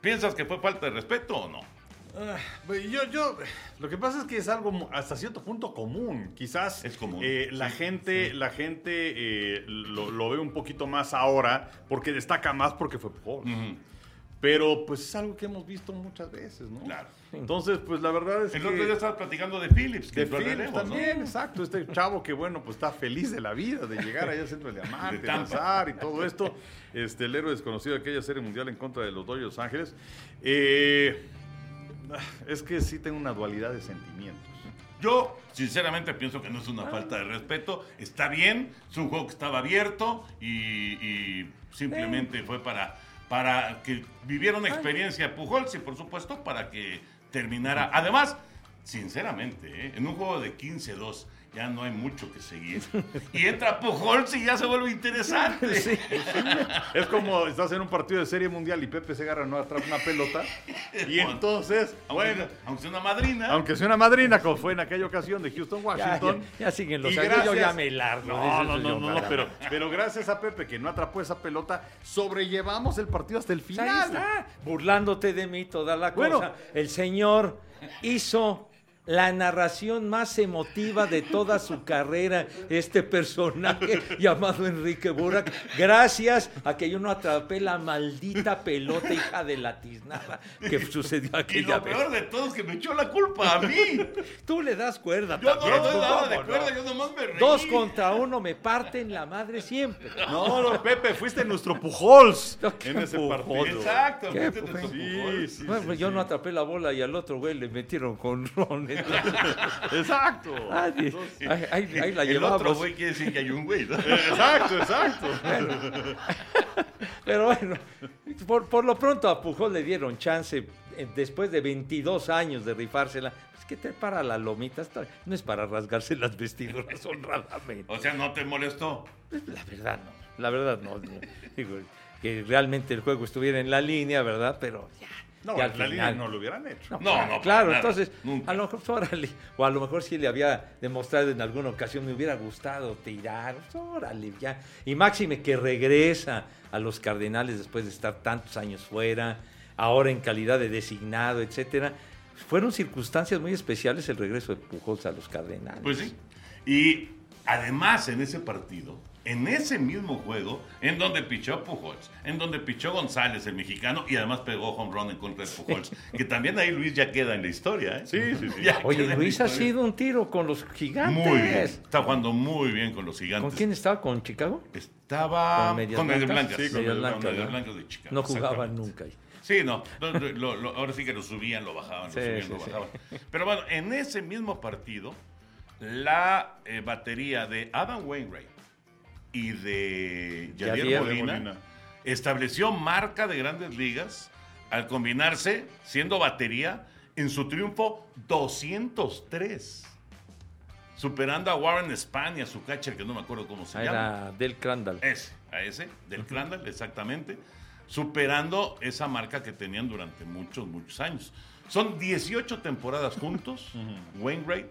piensas que fue falta de respeto o no? Ah, pues yo, yo, lo que pasa es que es algo hasta cierto punto común. Quizás Es común, eh, la sí, gente, la gente eh, lo, lo ve un poquito más ahora porque destaca más porque fue Pujols. Ujú, Pero pues es algo que hemos visto muchas veces, ¿no? Claro. Entonces, pues la verdad es El que... otro día estabas platicando de Phillips, que de Phillips también, exacto. Este chavo que, bueno, pues está feliz de la vida, de llegar allá al centro de diamante, De lanzar y todo esto. Este, el héroe desconocido de aquella serie mundial en contra de los Dodgers Ángeles. Eh, es que sí tengo una dualidad de sentimientos. Yo, sinceramente, pienso que no es una falta de respeto. Está bien, es un juego que estaba abierto y, y simplemente fue para, para que viviera una experiencia Pujols y, por supuesto, para que terminara. Además, sinceramente, ¿eh? en un juego de 15-2 ya no hay mucho que seguir. Y entra Pujols y ya se vuelve interesante. Es como estás en un partido de serie mundial y Pepe Segarra no atrapa una pelota. Y entonces, Aunque, bueno, aunque sea una madrina. aunque sea una madrina, como fue en aquella ocasión de Houston, Ya, Washington. ya, ya siguen los Y años, yo gracias- ya me largo. No, no, no, no, no, pero, pero gracias a Pepe que no atrapó esa pelota, sobrellevamos el partido hasta el Pues ahí final. está, burlándote de mí toda la Bueno. cosa. El señor hizo la narración más emotiva de toda su carrera, este personaje llamado Enrique Burak, gracias a que yo no atrapé la maldita pelota hija de la tiznada que sucedió y aquella lo vez. peor de todo es que me echó la culpa a mí. Tú le das cuerda Yo no también, le doy ¿cómo nada de no? cuerda, yo nomás me reí. Dos contra uno me parten la madre siempre. No, no, Pepe, fuiste nuestro Pujols ¿Qué en ese Pujols? partido. Exacto, ¿Qué fuiste fue? nuestro Sí, Pujols. sí, Bueno, sí, pues yo sí. no atrapé la bola y al otro güey le metieron con ron. Exacto. Ah, la el otro güey quiere decir que hay un güey, ¿no? Exacto, exacto. Pero bueno, por, por lo pronto a Pujol le dieron chance eh, después de 22 años de rifársela. Es que te para la lomita, no es para rasgarse las vestiduras honradamente. O sea, ¿no te molestó? La verdad no, la verdad no. no. Digo, que realmente el juego estuviera en la línea, ¿verdad? Pero ya. No, al la línea final- no lo hubieran hecho. No, claro, no, Claro, nada, entonces, nunca. a lo mejor, órale, o a lo mejor sí le había demostrado en alguna ocasión, me hubiera gustado tirar, órale, ya. Y Máxime que regresa a los Cardenales después de estar tantos años fuera, ahora en calidad de designado, etcétera. Fueron circunstancias muy especiales el regreso de Pujols a los Cardenales. Pues sí. Y además en ese partido, en ese mismo juego, en donde pichó Pujols, en donde pichó González, el mexicano, y además pegó home run en contra de Pujols, que también ahí Luis ya queda en la historia, ¿eh? Sí, sí, sí. Ya Oye, Luis ha sido un tiro con los gigantes. Muy bien. Está jugando muy bien con los gigantes. ¿Con quién estaba? ¿Con Chicago? Estaba ¿Con Medias con Medias Blancas? Blancas. Sí, con Medias Blancas, Medias ¿no? Blancas de Chicago. No jugaban nunca. ahí. Sí, no. lo- lo- lo- ahora sí que lo subían, lo bajaban, lo Sí, subían, sí, lo sí. bajaban. Pero bueno, en ese mismo partido, la eh, batería de Adam Wainwright y de Yadier Yadier Molina, Molina. estableció marca de grandes ligas al combinarse, siendo batería, en su triunfo 203. Superando a Warren España, su catcher, que no me acuerdo cómo se Ah, llama. Era Del Crandall. Ese, a ese, del Crandall, exactamente. Superando esa marca que tenían durante muchos, muchos años. Son 18 temporadas juntos, Wainwright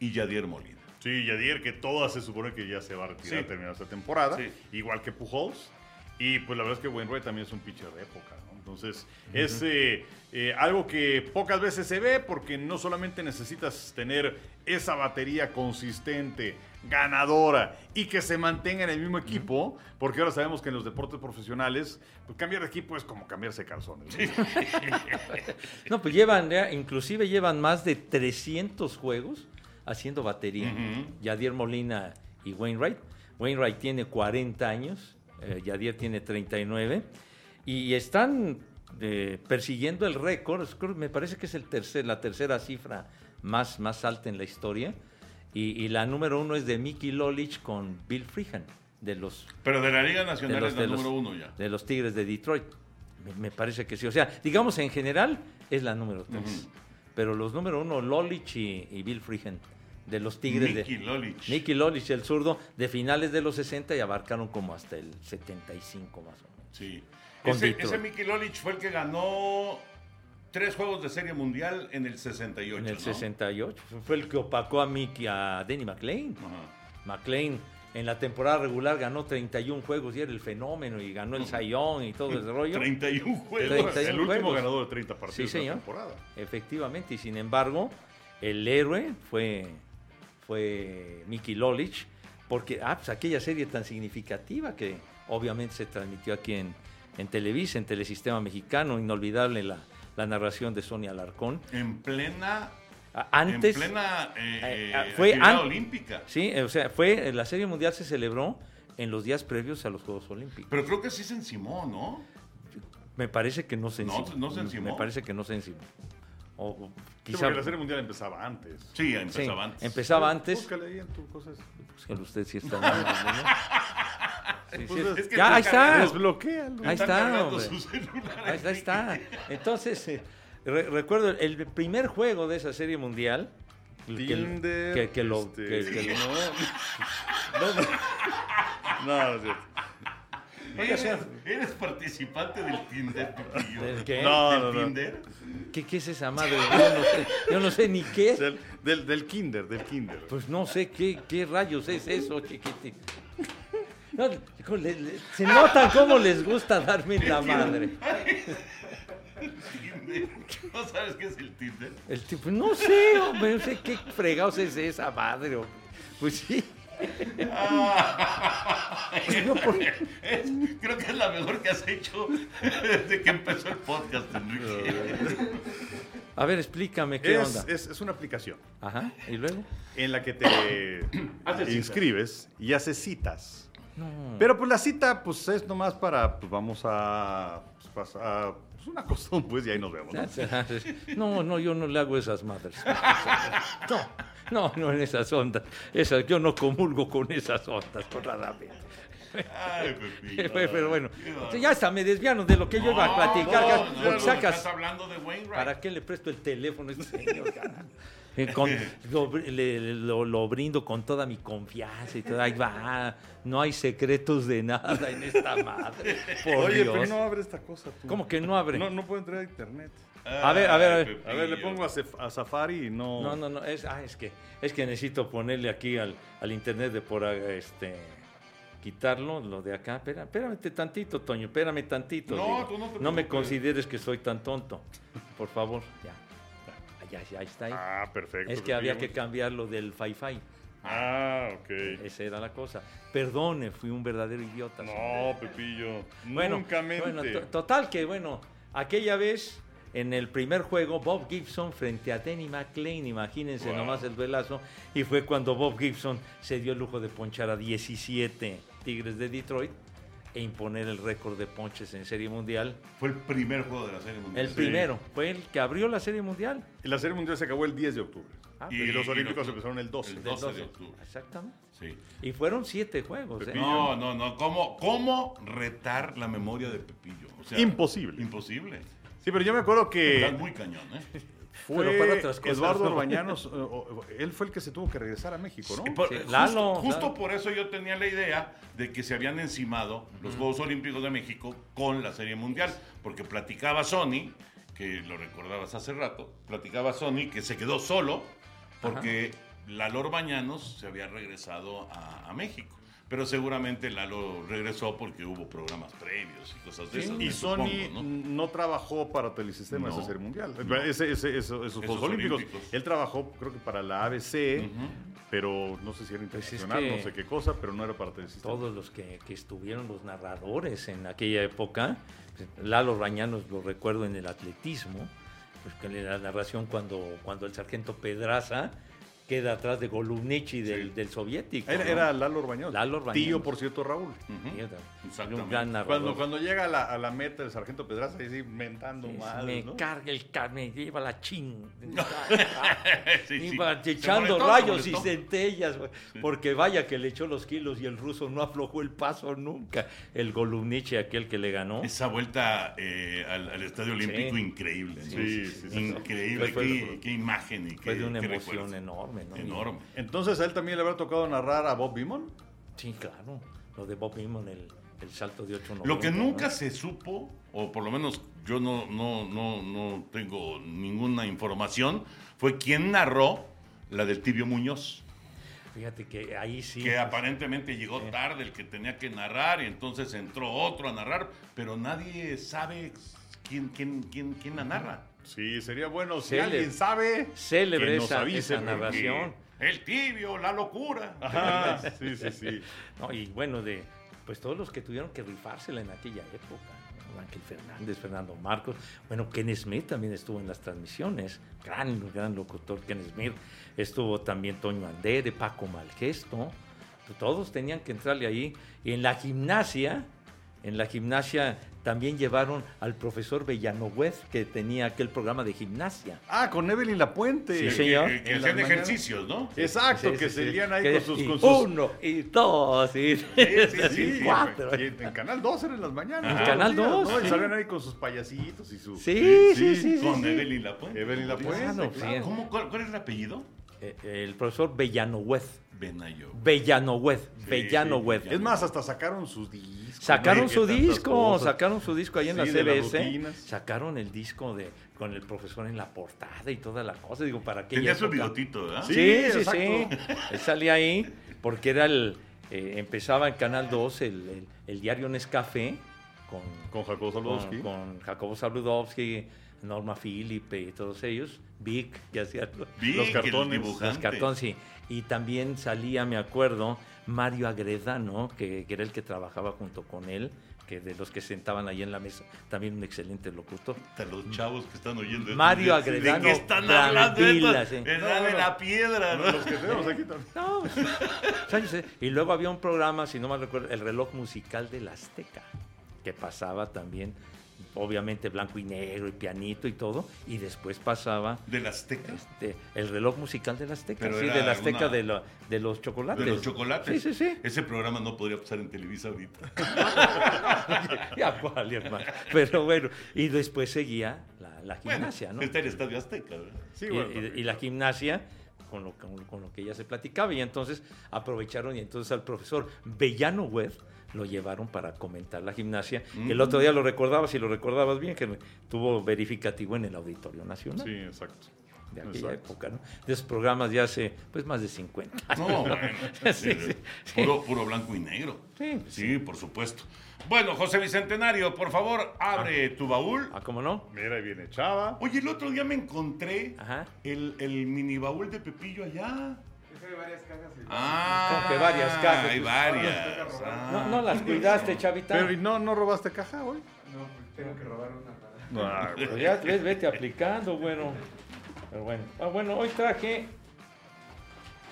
y Yadier Molina. Sí, Yadier, que toda se supone que ya se va a retirar Sí. terminada esta temporada, Sí. igual que Pujols. Y pues la verdad es que Wainwright también es un pitcher de época, ¿no? Entonces, es eh, eh, algo que pocas veces se ve porque no solamente necesitas tener esa batería consistente, ganadora y que se mantenga en el mismo equipo, porque ahora sabemos que en los deportes profesionales, pues cambiar de equipo es como cambiarse calzones. ¿no? No, pues llevan, ya, inclusive llevan más de 300 juegos haciendo batería. Yadier Molina y Wainwright. Wainwright tiene 40 años, eh, Yadier tiene 39. Y están eh, persiguiendo el récord. Me parece que es el tercer, la tercera cifra más, más alta en la historia. Y, y la número uno es de Mickey Lolich con Bill Freehan, de los Pero de la Liga Nacional los, es la los- número uno ya. de los Tigres de Detroit. Me, me parece que sí. O sea, digamos en general es la número 3. Pero los número uno, Lolich y, y Bill Freehan, de los Tigres Mickey de... Lolich. Nicky Lolich, el zurdo, de finales de los 60 y abarcaron como hasta el 75 más o menos. Sí. Ese, ese Mickey Lolich fue el que ganó tres juegos de Serie Mundial en el 68. En el ¿no? 68. Fue el que opacó a Mickey, a Denny McLean. Ajá. McLean en la temporada regular ganó 31 juegos y era el fenómeno y ganó el Sayón y todo ese rollo. 31 juegos. 31 el último juegos. ganador de 30 partidos Sí, de señor. la temporada. Efectivamente, y sin embargo, el héroe fue, fue Mickey Lolich, porque ah, pues, aquella serie tan significativa que obviamente se transmitió aquí en, en Televisa, en Telesistema Mexicano, inolvidable la, la narración de Sonia Alarcón. En plena. Antes, en plena eh, eh, fue an- olímpica. sí, o sea, fue la serie mundial se celebró en los días previos a los Juegos Olímpicos. Pero creo que sí se encimó, ¿no? Me parece que no se No, encimó. no se encimó. Me parece que no se encimó. O, o Sí, quizá porque la Serie Mundial empezaba antes. Sí, sí, empezaba antes. empezaba antes. Búscale ahí en tu cosas. Búsquelo usted si está mal, ¿no? Sí, Pues es que ya, ahí está. Desbloquéalo. Ahí está, Ahí está, ahí aquí. está. Entonces, eh, re- recuerdo el primer juego de esa serie mundial. que- Tinder. Que, que lo. este, que- que lo- No, no, no. No, no ¿Eres, eres participante del Tinder, Pepillo? ¿Del qué? No, ¿Del no, no. Tinder? ¿qué, qué es esa madre? Yo no sé, yo no sé ni qué es. Del, del, del kinder, del kinder. Pues no sé qué, qué rayos es eso, chiquitín. No, hijo, le- le- se notan cómo les gusta darme la madre. Tinder. ¿No sabes qué es el Tinder? El tipo, no sé, hombre, no sé qué fregados es esa madre. hombre. Pues sí. Es- creo que es la mejor que has hecho desde que empezó el podcast, Enrique. A ver, explícame qué Es, onda. es, es una aplicación Ajá, y luego. en la que te inscribes y haces citas. No. Pero pues la cita pues es nomás para, pues vamos a, pues, pasar, pues una costumbre, pues y ahí nos vemos. ¿no? No, no, yo no le hago esas madres. No, no, no en esas ondas. Esas, yo no comulgo con esas ondas, honradamente. Ay, Pepillo. Pero bueno, ya hasta me desviaron de lo que yo iba a platicar. No, cara, no, porque no, sacas. Estás hablando de Wainwright. ¿Para qué le presto el teléfono a este señor? Eh, con- lo, le- lo- lo brindo con toda mi confianza y todo. Ahí va. No hay secretos de nada en esta madre. Por Oye, Dios. pero no abre esta cosa tú. ¿Cómo que no abre? No, no puedo entrar a internet. A ver, a ver, a ver. A ver, le pongo a, Safari y no... No, no, no. Es, ah, es, que, es que necesito ponerle aquí al, al internet de por este. Quitarlo, lo de acá. Espera, espérame tantito, Toño. Espérame tantito. No, digo. tú no te me preocupes. consideres que soy tan tonto. Por favor, ya. Está ahí. Ah, perfecto. es que había que cambiar lo del Fi-Fi. Ah, ok. Esa era la cosa. Perdone, fui un verdadero idiota. No, Pepillo. Bueno, Nunca mente. bueno, to- total que bueno, aquella vez en el primer juego Bob Gibson frente a Denny McLean, imagínense Wow. nomás el velazo, y fue cuando Bob Gibson se dio el lujo de ponchar a 17 Tigres de Detroit e imponer el récord de ponches en Serie Mundial. Fue el primer juego de la Serie Mundial. El Sí. primero, fue el que abrió la Serie Mundial. Y la Serie Mundial se acabó el 10 de octubre. Ah, y, y- los y Olímpicos empezaron el 12. el del 12 de 12. octubre. Exactamente. Sí. Y fueron siete juegos. ¿eh? No, no, no. ¿Cómo, ¿Cómo retar la memoria de Pepillo? O sea, Imposible. Imposible. Sí, pero yo me acuerdo que Estás muy cañón, ¿eh? Fue Pero para otras cosas, Eduardo ¿no? Orbañanos, él fue el que se tuvo que regresar a México, ¿no? Sí, por- Sí, justo, Lalo, justo Lalo. por eso yo tenía la idea de que se habían encimado los Juegos Olímpicos de México con la Serie Mundial, porque platicaba Sony que lo recordabas hace rato, platicaba Sony que se quedó solo porque Lalo Orbañanos se había regresado a, a México. Pero seguramente Lalo regresó porque hubo programas previos y cosas de esas. Y Sony supongo, ¿no? no trabajó para Telesistema No. esa serie mundial. No. Ese- ese- eso- esos Juegos Olímpicos. Olímpicos. Él trabajó, creo que para la ABC, pero no sé si era Pues es internacional, que no sé qué cosa, pero no era para Telesistema. Todos los que, que estuvieron los narradores en aquella época, pues, Lalo Rañanos lo recuerdo en el atletismo, pues que la narración cuando, cuando el sargento Pedraza queda atrás de Golubnichi del, Sí. del soviético. Era, ¿no? era Lalo Orbañón. Lalo Orbañanos. Tío, por cierto, Raúl. Ujú. Fíjate, Exactamente. un gran narrador. Cuando, cuando llega a la, a la meta el sargento Pedraza, mentando Sí, mal, me ¿no? carga el carne, lleva la ching. Sí. Iba echando molestó, rayos y centellas, porque vaya que le echó los kilos y el ruso no aflojó el paso nunca. El Golubnichi, aquel que le ganó. Esa vuelta eh, al, al Estadio Olímpico, increíble. ¿no? Sí, sí, sí. Increíble. Qué, imagen y qué, Fue de una qué emoción enorme, ¿no? Enorme. Entonces a él también le habrá tocado narrar a Bob Beamon. Sí, claro. Lo de Bob Beamon, el, el salto de 8 Lo que nunca se supo, o por lo menos yo no, no, no, no tengo ninguna información, fue quién narró la del Tibio Muñoz. Fíjate que ahí sí. que aparentemente llegó tarde el que tenía que narrar y entonces entró otro a narrar, pero nadie sabe quién, quién, quién, quién la narra. Sí, sería bueno si Célebre. alguien sabe. Célebre que nos esa- avise, esa porque- narración. El tibio, la locura. Ajá, sí, sí, sí. No, y bueno, de pues todos los que tuvieron que rifársela en aquella época. ¿no? Ángel Fernández, Fernando Marcos. Bueno, Ken Smith también estuvo en las transmisiones. Gran, gran locutor Ken Smith. Estuvo también Toño Andere, Paco Malgesto. Todos tenían que entrarle ahí. Y en la gimnasia, en la gimnasia también llevaron al profesor Villanoguez, que tenía aquel programa de gimnasia. Ah, con Evelyn Lapuente. Sí, señor. Que, que hacían ejercicios, ¿no? Exacto, Sí, que sí, seguían sí. ahí Que- con sus, y con sus- Uno, y dos, y sí, y sí, cuatro. Y en Canal 2 eran las mañanas. En Canal los días, 2, ¿no? Y sí. salían ahí con sus payasitos y su. Sí, sí, sí, sí. Con sí. Evelyn Lapuente. Evelyn Lapuente. Claro, claro. sí. ¿Cómo, cuál, cuál es el apellido? Eh, El profesor Villanoguez. Benayo. Villanoguez. Sí, Es más, hasta sacaron sus discos. Sacaron su disco, cosas. sacaron su disco ahí en la Sí, de las CBS. Sacaron el disco de con el profesor en la portada y toda la cosa. Digo, para que Tenía su bigotito, ¿verdad? Sí, Sí, sí. Él salía ahí porque era el. eh, empezaba en Canal 2 el, el- el diario Nescafé con, Con Jacobo con, Saludowski. con Jacobo Saludowski, Norma Filipe y todos ellos. Vic, que hacía los- cartones, los cartones, sí. Y también salía, me acuerdo, Mario Agredano, que, que era el que trabajaba junto con él, que de los que sentaban ahí en la mesa, también un excelente locutor. Hasta los chavos que están oyendo esto, Mario ¿de- Agredano ¿De qué están hablando? Esto? sí. Es No, la de no. la piedra, ¿no? Los que tenemos aquí también. No, eh, y luego había un programa, si no mal recuerdo, el reloj musical del Azteca, que pasaba también, obviamente blanco y negro y pianito y todo, y después pasaba Del Azteca. este, el reloj musical del Azteca, Pero sí, era del Azteca de, lo- de los chocolates. De los chocolates. Sí, sí, sí. Ese programa no podría pasar en Televisa ahorita. Ya cuál, hermano. Pero bueno, y después seguía la, la Bueno, gimnasia, ¿no? está el Estadio Azteca, ¿verdad? Sí, y, bueno, y- y la gimnasia con lo, con, con lo que ya se platicaba y entonces aprovecharon y entonces al profesor Bellano Web lo llevaron para comentar la gimnasia el otro día lo recordabas y lo recordabas bien que tuvo verificativo en el Auditorio Nacional Sí, exacto. de aquella exacto. época, ¿no? De esos programas de hace pues más de 50 No, bueno. Sí, sí, sí. Puro, puro blanco y negro. Sí, Sí, por supuesto. Bueno, José Bicentenario, por favor, abre tu baúl. Ah, ¿cómo no? Mira, ahí viene Chava. Oye, el otro día me encontré el, el mini baúl de Pepillo allá. Hay varias cajas. y- Ah, Como que varias cajas, Hay pues. varias. ah. No, no las cuidaste, chavita. Pero ¿y no, no robaste caja hoy? No, pues tengo que robar una. Ah, güey. Pues ya ves, vete aplicando, bueno. Pero bueno. Ah, bueno, hoy traje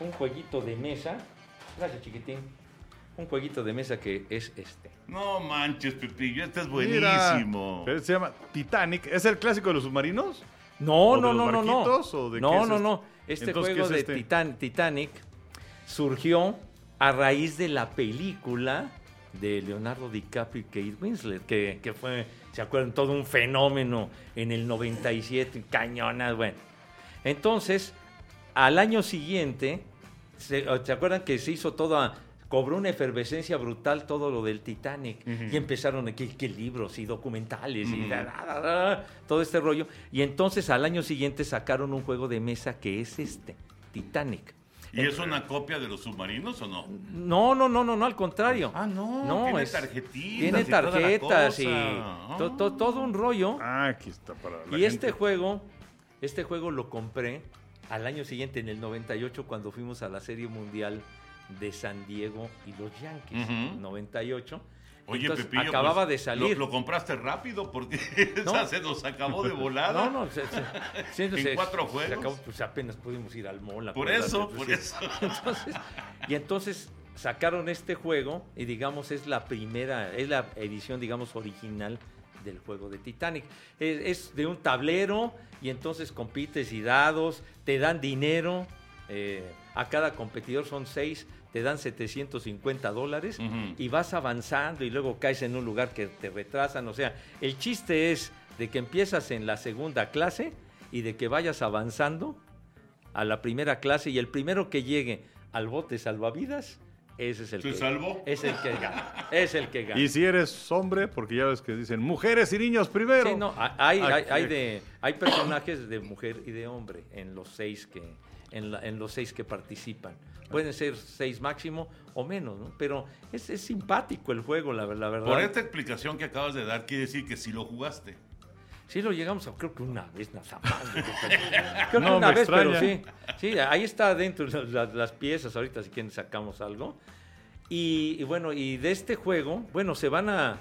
un jueguito de mesa. Gracias, chiquitín. Un jueguito de mesa que es este. No manches, Pepillo, este es Mira, buenísimo. pero se llama Titanic. ¿Es el clásico de los submarinos? No, ¿O de no, los no, no, no. o de qué No, es no, este? no. Este Entonces, juego ¿qué de es este? Titan- Titanic surgió a raíz de la película de Leonardo DiCaprio y Kate Winslet, que, que fue, ¿se acuerdan? Todo un fenómeno en el 97, cañonas, bueno. Entonces, al año siguiente, ¿se, ¿se acuerdan que se hizo toda cobró una efervescencia brutal todo lo del Titanic. Y empezaron aquí que libros y documentales y da, da, da, da, todo este rollo. Y entonces al año siguiente sacaron un juego de mesa que es este, Titanic. ¿Y es una copia de los submarinos o no? No, no, no, no, no, al contrario. Ah, no, tiene tarjetitas Tiene y toda la tarjetas y to- to- todo un rollo. Ah, aquí está para la Y este juego, este juego lo compré al año siguiente, en el 98, cuando fuimos a la Serie Mundial de San Diego y los Yankees, Ujú. 98. Oye, Entonces, Pepillo, acababa pues, de salir. Lo, lo compraste rápido porque No. se nos acabó de volada. No, no, se- se- ¿En se- cuatro se juegos? acabó, pues apenas pudimos ir al mall. Por eso, pues, por eso. Entonces, y entonces sacaron este juego y digamos es la primera, es la edición digamos original del juego de Titanic. Es, es de un tablero y entonces compites y dados, te dan dinero, eh, a cada competidor son seis, te dan 750 dólares y vas avanzando y luego caes en un lugar que te retrasan. O sea, el chiste es de que empiezas en la segunda clase y de que vayas avanzando a la primera clase y el primero que llegue al bote salvavidas, ese es el ¿Se que salvó? Es el que gana. Es el que gana. Y si eres hombre, porque ya ves que dicen mujeres y niños primero. Sí, no, hay, hay, hay de, hay personajes de mujer y de hombre en los seis que, en, la- en los seis que participan. Pueden ser seis máximo o menos, ¿no? Pero es, es simpático el juego, la, la verdad. Por esta explicación que acabas de dar, quiere decir que sí lo jugaste. Sí lo llegamos a, creo que una vez nada más. Creo que, creo que No, una vez, pero sí. Sí, ahí está adentro las, las- las piezas, ahorita si quieren sacamos algo. Y, y bueno, y de este juego, bueno, se van a,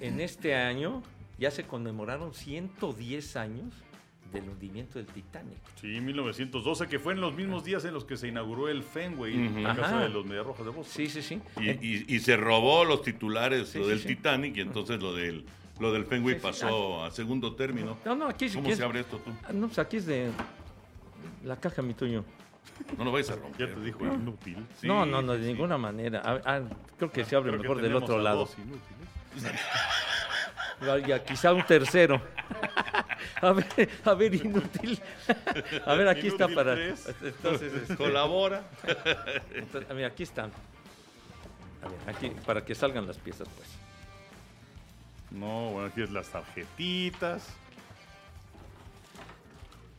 en este año, ya se conmemoraron 110 años del hundimiento del Titanic. Sí, 1912, que fue en los mismos días en los que se inauguró el Fenway, en la Ajá. casa de los Mediarrojas de Boston. Sí, sí, sí. Y, y se robó los titulares Sí, lo sí, del sí. Titanic y entonces lo del, lo del Fenway Sí, sí. pasó a segundo término. no, no, aquí, es- ¿Cómo aquí es- se abre esto tú? Ah, No, pues aquí es de la caja, mi tuyo. No lo vais a Ya romper. te dijo inútil. Sí, no, no, no, de sí. ninguna manera. Ah, ah, creo que se abre mejor del otro lado. dos inútiles. Ya, quizá un tercero. A ver, a ver, inútil. A ver, aquí está para. tres. Entonces, este, Colabora. entonces, mira, aquí están. A ver, aquí, para que salgan las piezas, pues. No, bueno, aquí es las tarjetitas.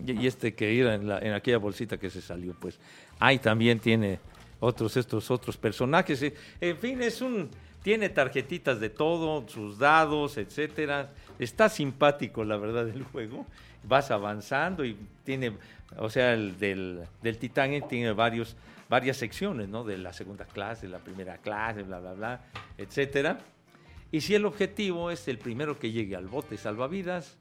Y, y este que ir en, la- en aquella bolsita que se salió, pues. Ahí también tiene otros, estos otros personajes. eh. En fin, es un. Tiene tarjetitas de todo, sus dados, etcétera. Está simpático, la verdad, el juego. Vas avanzando y tiene, o sea, el del, del Titanic tiene varios, varias secciones, ¿no? De la segunda clase, la primera clase, bla, bla, bla, etcétera. Y si el objetivo es el primero que llegue al bote salvavidas,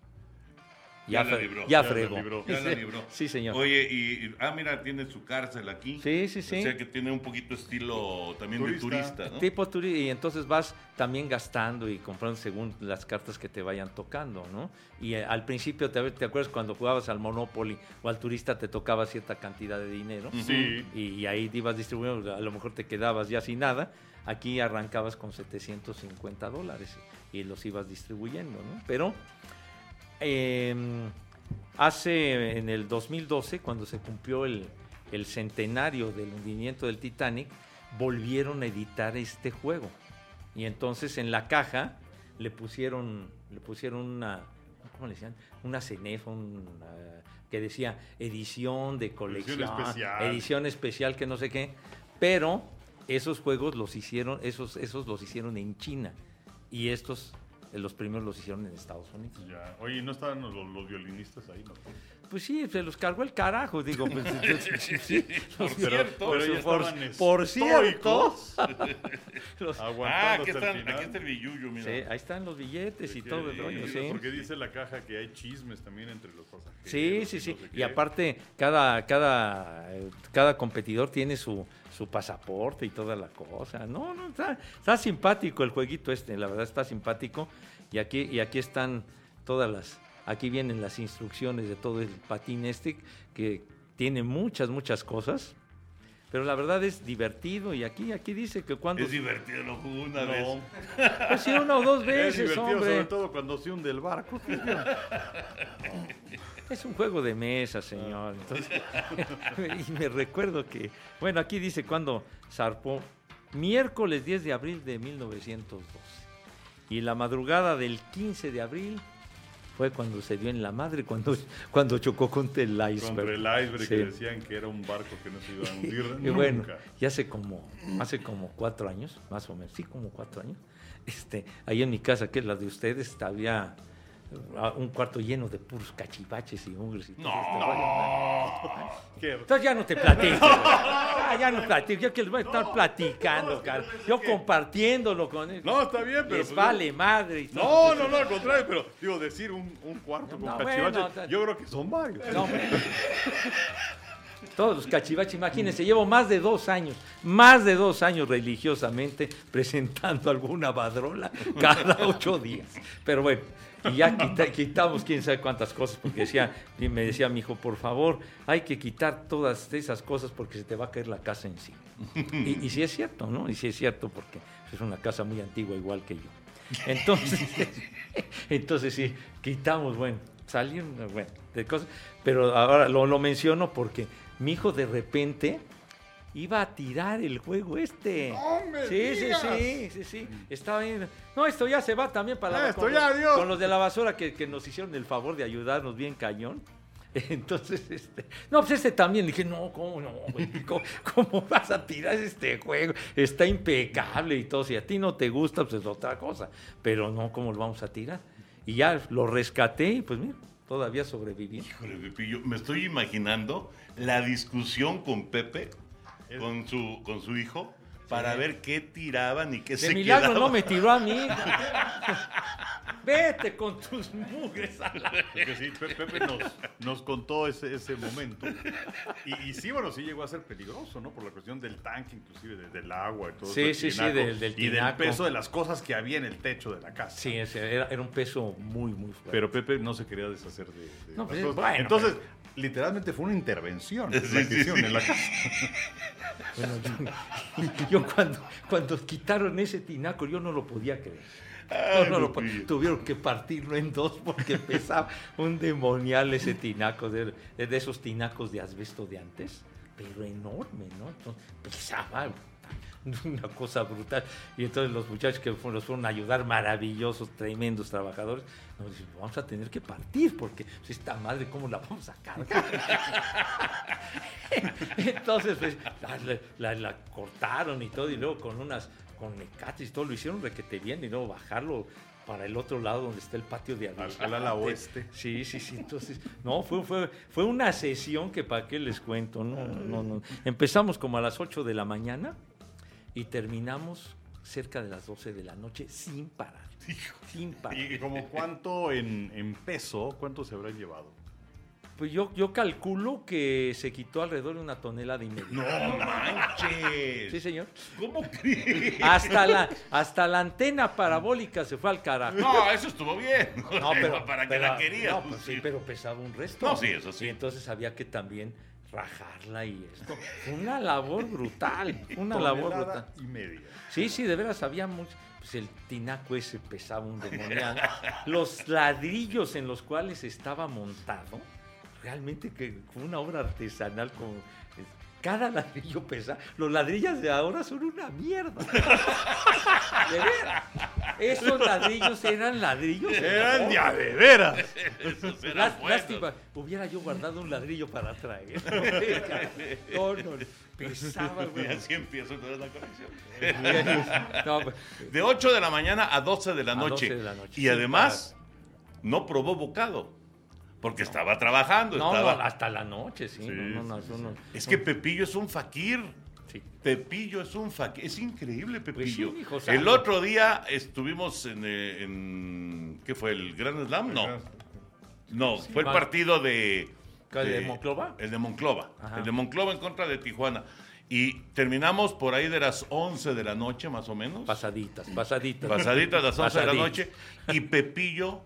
Ya ya, la libró. ya Ya la fregó. libró. Ya la libró. Sí, señor. Oye, y, y- ah, mira, tiene su cárcel aquí. Sí, sí, sí. O sea que tiene un poquito estilo también Turista. de turista, ¿no? Tipo turi- y entonces vas también gastando y comprando según las cartas que te vayan tocando, ¿no? Y eh, al principio, te, te acuerdas cuando jugabas al Monopoly o al turista te tocaba cierta cantidad de dinero? Sí. Y, y ahí te ibas distribuyendo, a lo mejor te quedabas ya sin nada. Aquí arrancabas con 750 dólares y los ibas distribuyendo, ¿no? Pero eh, hace en el 2012, cuando se cumplió el, el centenario del hundimiento del Titanic, volvieron a editar este juego. Y entonces en la caja le pusieron, le pusieron una, ¿cómo le decían? Una cenefa, un, ah, que decía edición de colección, especial. edición especial que no sé qué. Pero esos juegos los hicieron, esos, esos los hicieron en China. Y estos, los primeros los hicieron en Estados Unidos. Ya. Oye, ¿no estaban los, los violinistas ahí? No? Pues sí, se los cargó el carajo, digo. Pues, sí, Por cierto. Pero ya por, por cierto. los- Ah, aquí, el aquí está el billuyo, mira. sí, ahí están los billetes y todo el rollo, sí. Porque dice la caja que hay chismes también entre los pasajeros. Sí, sí, y sí. no sé Y aparte, cada, cada, eh, cada competidor tiene su, su pasaporte y toda la cosa. No, no, está, está simpático el jueguito este, la verdad está simpático. Y aquí, y aquí están todas las, aquí vienen las instrucciones de todo el patín este, que tiene muchas, muchas cosas. Pero la verdad es divertido y aquí, aquí dice que cuando... Es divertido, lo jugué una No, vez. Pues sí, una o dos es veces, divertido hombre. sobre todo cuando se hunde el barco. Es un juego de mesa, señor. Entonces, y me recuerdo que, bueno, aquí dice cuando zarpó miércoles 10 de abril de 1912. Y la madrugada del 15 de abril fue cuando se dio en la madre, cuando, cuando chocó contra el iceberg. Contra el iceberg Sí. que decían que era un barco que no se iba a hundir Y bueno, nunca. y hace como, hace como cuatro años, más o menos, sí, como cuatro años, este, ahí en mi casa, que es la de ustedes, había un cuarto lleno de puros cachivaches y hungres y todo No. este. Entonces ya no te platico. Ah, ya no platico. Yo que les voy a estar platicando, cara. Yo compartiéndolo con ellos. No, está bien, pero... Les pues, vale madre. y No, todo. no, no, al contrario, pero digo, decir un, un cuarto con No, cachivaches, bueno, yo creo que son varios. No. Todos los cachivaches, imagínense, llevo más de dos años, más de dos años religiosamente presentando alguna badrola cada ocho días. Pero bueno, y ya quita- quitamos quién sabe cuántas cosas, porque decía, me decía mi hijo, por favor, hay que quitar todas esas cosas porque se te va a caer la casa encima. Y, y sí es cierto, ¿no? Y sí es cierto, porque es una casa muy antigua igual que yo. Entonces, entonces sí, quitamos, bueno, salieron, bueno, de cosas. Pero ahora lo, lo menciono porque mi hijo de repente iba a tirar el juego este. ¡No me sí, sí, digas! sí, sí, sí. Estaba bien. No, esto ya se va también para la Esto con, ya, adiós. con los de la basura que, que nos hicieron el favor de ayudarnos bien cañón. Entonces, este, no, pues este también, dije, no, ¿cómo no? güey? ¿Cómo, cómo vas a tirar este juego? Está impecable y todo. Si a ti no te gusta, pues es otra cosa. Pero no, ¿cómo lo vamos a tirar? Y ya lo rescaté y pues mira, todavía sobreviví. Híjole, Pepillo, me estoy imaginando la discusión con Pepe, con su, con su hijo, para ver qué tiraban y qué De se milagro no me tiró a mí. Vete con tus mugres a la... Porque sí, Pe- Pepe nos, nos contó ese, ese momento. Y, y sí, bueno, sí llegó a ser peligroso, ¿no? Por la cuestión del tanque, inclusive de- del agua y todo Sí, eso, sí, sí, del- del Y del peso de las cosas que había en el techo de la casa. Sí, era, era un peso muy, muy fuerte. Pero Pepe no se quería deshacer de, de No, pues, bueno, Entonces, literalmente fue una intervención la que hicieron en la casa. Bueno, yo, yo cuando, cuando quitaron ese tinaco, yo no lo podía creer. No, no lo po- Lupillo. tuvieron que partirlo en dos porque pesaba un demonial ese tinaco, de, de esos tinacos de asbesto de antes, pero enorme, ¿no? Entonces, pesaba una cosa brutal. Y entonces los muchachos que los fueron a ayudar, maravillosos, tremendos trabajadores, nos dicen, vamos a tener que partir porque pues, esta madre, ¿cómo la vamos a cargar? Entonces, pues, la, la- la cortaron y todo, y luego con unas, con mecates y todo, lo hicieron requete bien, y luego bajarlo para el otro lado donde está el patio de Al- ala oeste. Sí, sí, sí. Entonces, no, fue, fue, fue una sesión que para qué les cuento. No, no, no. Empezamos como a las 8 de la mañana y terminamos cerca de las 12 de la noche sin parar. Sin parar. ¿Y como cuánto en, en peso, cuánto se habrá llevado? Pues yo, yo calculo que se quitó alrededor de una tonelada y media. ¡No manches! Sí, señor. ¿Cómo crees? Hasta la, hasta la antena parabólica se fue al carajo. No, eso estuvo bien. No, pero para que pero- la querías. no, pues, sí, pero pesaba un resto. No, sí, eso sí. Y entonces había que también rajarla y esto. Una labor brutal, una labor brutal. y media. Sí, sí, de veras había mucho. Pues el tinaco ese pesaba un demonial. Los ladrillos en los cuales estaba montado, realmente que fue una obra artesanal como. Cada ladrillo pesa. Los ladrillos de ahora son una mierda. De veras. Esos ladrillos eran ladrillos. Eran de a de veras. Lá-. Lástima, hubiera yo guardado un ladrillo para traer. No, no, pesaba, Y güey. así empieza entonces la conexión. No, pues, De 8 de la mañana a 12 de la A noche. 12 de la noche, Y además, no probó bocado. Porque estaba trabajando. no, estaba... no, hasta la noche, sí. Sí, no, no, no, sí, Es que Pepillo es un faquir. sí. Pepillo es un faquir. Es increíble, Pepillo. Pues sí, hijo el otro día estuvimos en, eh, en- ¿Qué fue? ¿El Grand Slam? No. No, fue el partido de. ¿Cuál, de Monclova? El de Monclova. Ajá. El de Monclova en contra de Tijuana. Y terminamos por ahí de las 11 de la noche, más o menos. Pasaditas, pasaditas. Pasaditas las 11 de la noche. Y Pepillo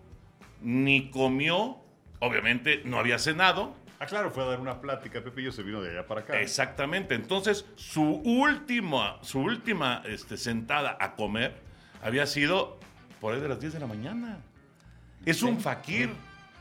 ni comió, obviamente no había cenado. Ah, claro, fue a dar una plática. Pepillo se vino de allá para acá. Exactamente. Entonces, su última, su última este, sentada a comer había sido por ahí de las 10 de la mañana. Es un faquir.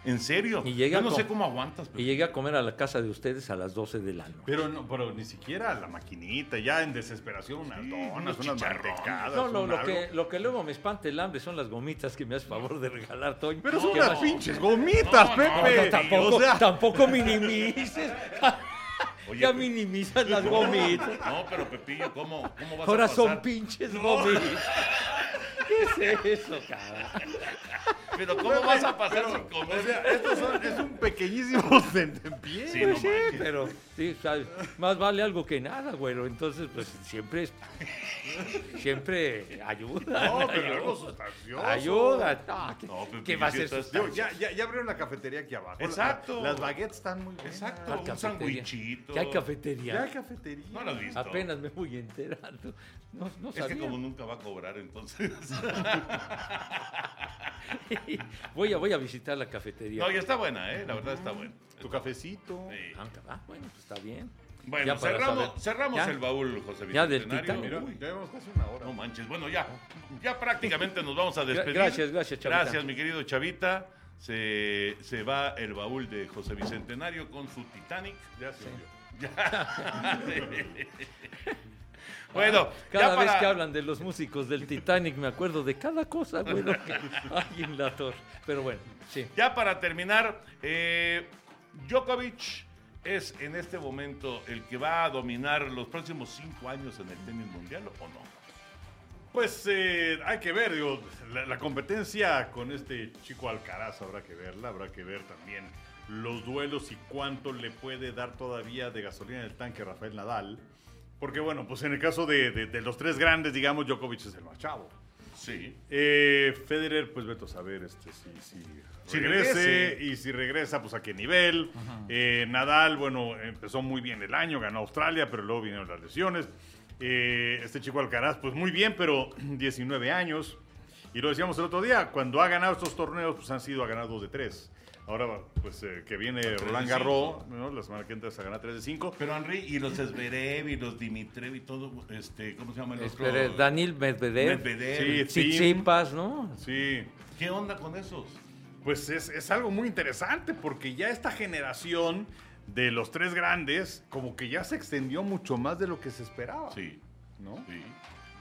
En serio. Y llega Yo no sé cómo aguantas. Y llegué a comer a la casa de ustedes a las 12 de la noche. Pero, no, pero ni siquiera la maquinita, ya en desesperación, unas donas, unos unas mantecadas. No, no, lo algo. que, lo que luego me espanta el hambre son las gomitas que me haces favor de regalar, Toño. Pero son ¿Qué unas pinches gomitas, Pepe. no, No, tampoco, O sea, tampoco minimices. Oye, ya minimizas las gomitas. No, pero Pepillo, ¿cómo, cómo vas Ahora a pasar? son pinches gomitas. ¿Qué es eso, cara? Pero ¿cómo vas a pasar sin o comer? sea, estos son, es un pequeñísimo tentempié. Sí, no sí, pero sí, sabes, más vale algo que nada, güero. Entonces, pues siempre es- siempre ayuda. No, pero ayuda. algo sustancioso. Ayuda. No, ¿qué, No, qué va a ser Digo, ya, ya, ya abrieron la cafetería aquí abajo. Exacto. La- las baguettes están muy buenas. Exacto, un sandwichito. Ya hay cafetería. Ya hay cafetería. No lo has visto. Apenas me voy enterando. No, no Es que como nunca va a cobrar, entonces. voy, a, voy a visitar la cafetería. No, y está buena, ¿eh? La verdad está buena. Tu cafecito. Sí. Ah, bueno, pues está bien. Bueno, Ya para cerramos, saber. cerramos Ya. el baúl, José Ya del Bicentenario. Titanic. Mira, Uy, ya llevamos casi una hora. No manches. Bueno, ya. Ya prácticamente nos vamos a despedir. gracias, gracias, Chavita. Gracias, mi querido Chavita. Se, se va el baúl de José Bicentenario con su Titanic. Ya se oyó. Bueno, Cada ya vez que hablan de los músicos del Titanic me acuerdo de cada cosa, bueno, que hay en la torre. Pero bueno, sí. Ya para terminar, eh, Djokovic es en este momento el que va a dominar los próximos cinco años en el tenis mundial o no. Pues eh, hay que ver, digo, la, la competencia con este chico Alcaraz habrá que verla, habrá que ver también los duelos y cuánto le puede dar todavía de gasolina en el tanque Rafael Nadal. Porque bueno, pues en el caso de, de- de los tres grandes, digamos, Djokovic es el más chavo. Sí. Eh, Federer, pues veto a saber este, si, si, Si regrese, regrese. y si regresa, pues a qué nivel. Eh, Nadal, bueno, empezó muy bien el año, ganó Australia, pero luego vinieron las lesiones. Eh, este chico Alcaraz, pues muy bien, pero 19 años. Y lo decíamos el otro día, cuando ha ganado estos torneos, pues han sido a ganar 2 de 3. Ahora, pues eh, que viene Roland Garros, ¿no? la semana que entra se gana 3 de 5. Pero Henry, y los Zverev y los Dimitrev y todo, este, ¿cómo se llama el otro? Espere, Daniel Medvedev, Medvedev. Sí. Tsitsipas, ¿no? Sí. ¿Qué onda con esos? Pues es, es algo muy interesante porque ya esta generación de los tres grandes como que ya se extendió mucho más de lo que se esperaba. Sí, ¿no? sí.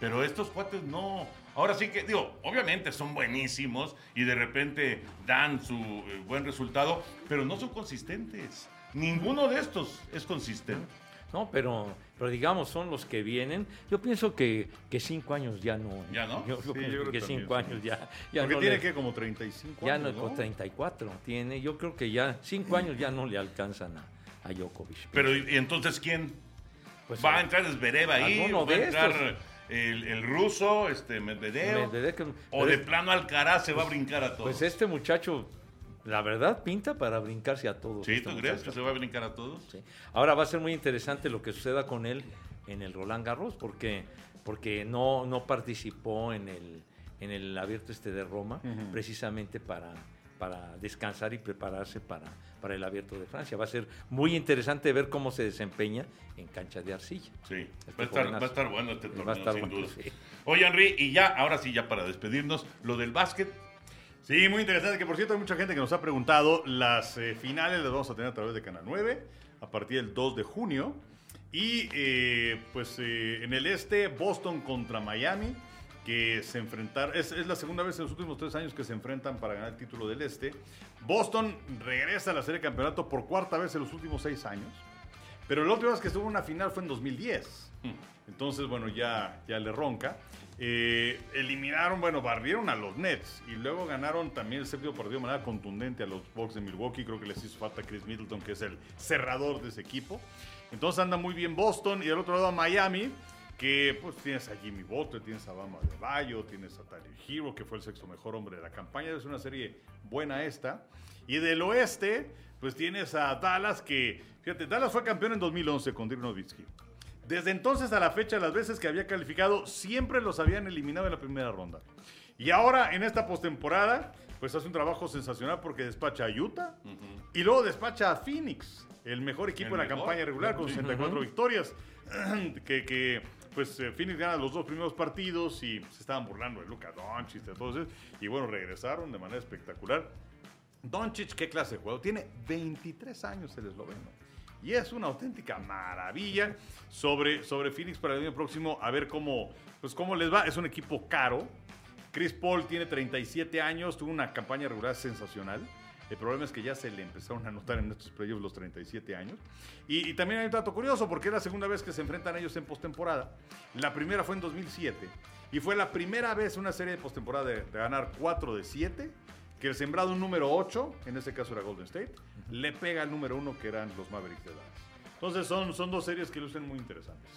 Pero estos cuates no. Ahora sí que, digo, obviamente son buenísimos y de repente dan su eh, buen resultado, pero no son consistentes. Ninguno de estos es consistente. No, pero, pero digamos, son los que vienen. Yo pienso que, que cinco años ya no. ¿eh? ¿Ya no? Yo, yo Sí, pienso yo creo que que cinco años ya, ya Porque no tiene le- que como 35 Ya años, no, con ¿no? 34 tiene. Yo creo que ya cinco años ya no le alcanzan a, a Djokovic. Pero, ¿y entonces quién? Pues, ¿Va a entrar Zverev ahí? alguno ¿O va a de entrar estos. El, el ruso, este Medvedev? Medvedev que- ¿O de es- plano Alcaraz se va a brincar a todos? Pues este muchacho, la verdad, pinta para brincarse a todos. ¿Sí? este ¿Tú crees muchacho. que se va a brincar a todos? Sí. Ahora va a ser muy interesante lo que suceda con él en el Roland Garros, porque, porque no, no participó en el, en el abierto este de Roma, precisamente para, para descansar y prepararse para, para el abierto de Francia. Va a ser muy interesante ver cómo se desempeña en cancha de arcilla. Sí, Este va, a estar, jovenazo. va a estar bueno este Va a torneo, estar sin bueno, duda. sí. Oye, Henry, y ya, ahora sí, ya para despedirnos, lo del básquet, Sí, muy interesante, que por cierto hay mucha gente que nos ha preguntado, las eh, finales las vamos a tener a través de Canal 9 a partir del 2 de junio. Y eh, pues eh, en el este, Boston contra Miami, que se enfrentaron, es, es la segunda vez en los últimos tres años que se enfrentan para ganar el título del este. Boston regresa a la serie de campeonato por cuarta vez en los últimos seis años. Pero la última vez que estuvo en una final fue en 2010. Entonces, bueno, ya, ya le ronca. Eh, eliminaron, bueno, barrieron a los Nets y luego ganaron también el séptimo partido de manera contundente a los Bucks de Milwaukee. Creo que les hizo falta Chris Middleton, que es el cerrador de ese equipo. Entonces anda muy bien Boston y del otro lado a Miami, que pues tienes a Jimmy Butler, tienes a Bama de Bayo, tienes a Tyler Hero, que fue el sexto mejor hombre de la campaña. Es una serie buena esta. Y del oeste, pues tienes a Dallas, que, fíjate, Dallas fue campeón en 2011 con Dirk Nowitzki. Desde entonces a la fecha, las veces que había calificado, siempre los habían eliminado en la primera ronda. Y ahora, en esta postemporada, pues hace un trabajo sensacional porque despacha a Utah y luego despacha a Phoenix, el mejor equipo El en la mejor. campaña regular con 64 victorias. que, que, pues Phoenix gana los dos primeros partidos y se estaban burlando de Luca Doncic, esos. Y bueno, regresaron de manera espectacular. Doncic, ¿qué clase de juego? Tiene 23 años el esloveno. Y es una auténtica maravilla sobre, sobre Phoenix para el año próximo. A ver cómo, pues cómo les va. Es un equipo caro. Chris Paul tiene 37 años, tuvo una campaña regular sensacional. El problema es que ya se le empezaron a notar en estos playoffs los 37 años. Y, y también hay un dato curioso, porque es la segunda vez que se enfrentan ellos en postemporada. La primera fue en 2007. Y fue la primera vez en una serie de postemporada de, de ganar 4 de 7 que el sembrado número 8, en este caso era Golden State, le pega al número 1 que eran los Mavericks de Dallas. Entonces son, son dos series que lucen muy interesantes.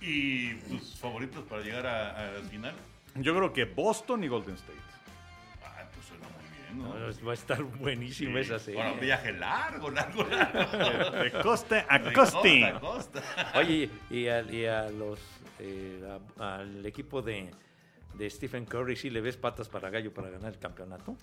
¿Y tus favoritos para llegar a, a la final? Yo creo que Boston y Golden State. ¿No? No, Va a estar buenísima esa serie. Bueno, viaje largo, largo, largo. De costa a De costa. costa a costa. Oye, y a, y a los eh, a- al equipo de, de Stephen Curry, ¿sí le ves patas para gallo para ganar el campeonato?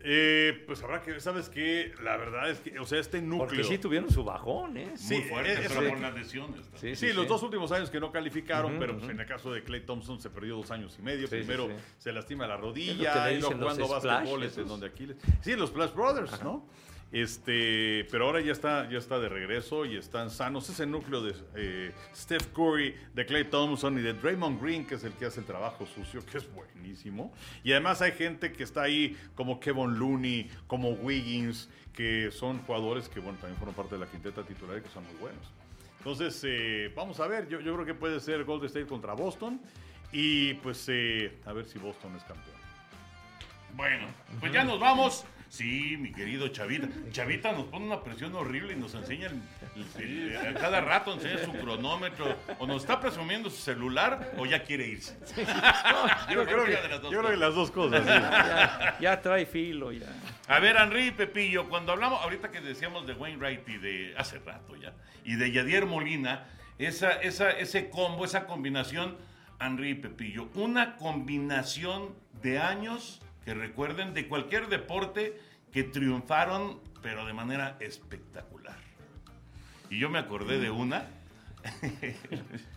Eh, pues habrá que, ¿sabes qué? La verdad es que, o sea, este núcleo. Porque sí tuvieron su bajón, ¿eh? Sí, muy fuerte, es- pero es- por las lesiones. ¿no? Sí, Sí, los dos últimos años que no calificaron, pero pues, ujú. en el caso de Clay Thompson se perdió dos años y medio. Sí, sí, Primero sí. se lastima la que rodilla, y luego jugando básquetbol Splash, es en donde Aquiles. Sí, los Splash Brothers, ¿no? Este, pero ahora ya está, ya está de regreso y están sanos. Ese núcleo de eh, Steph Curry, de Clay Thompson y de Draymond Green, que es el que hace el trabajo sucio, que es buenísimo. Y además hay gente que está ahí, como Kevin Looney, como Wiggins, que son jugadores que, bueno, también fueron parte de la quinteta titular y que son muy buenos. Entonces, eh, vamos a ver. Yo, yo creo que puede ser Golden State contra Boston. Y pues, eh, a ver si Boston es campeón. Bueno, pues ya nos vamos. Sí, mi querido Chavita. Chavita nos pone una presión horrible y nos enseña el- el- el- a cada rato enseña su cronómetro. O nos está presumiendo su celular o ya quiere irse. Yo creo que, las dos yo creo que cosas. las dos cosas. sí. Ya, ya trae filo, ya. A ver, Henry y Pepillo, cuando hablamos, ahorita que decíamos de Wainwright y de hace rato ya, y de Yadier Molina, esa, esa, ese combo, esa combinación, Henry y Pepillo, una combinación de años que recuerden de cualquier deporte que triunfaron, pero de manera espectacular. Y yo me acordé de una.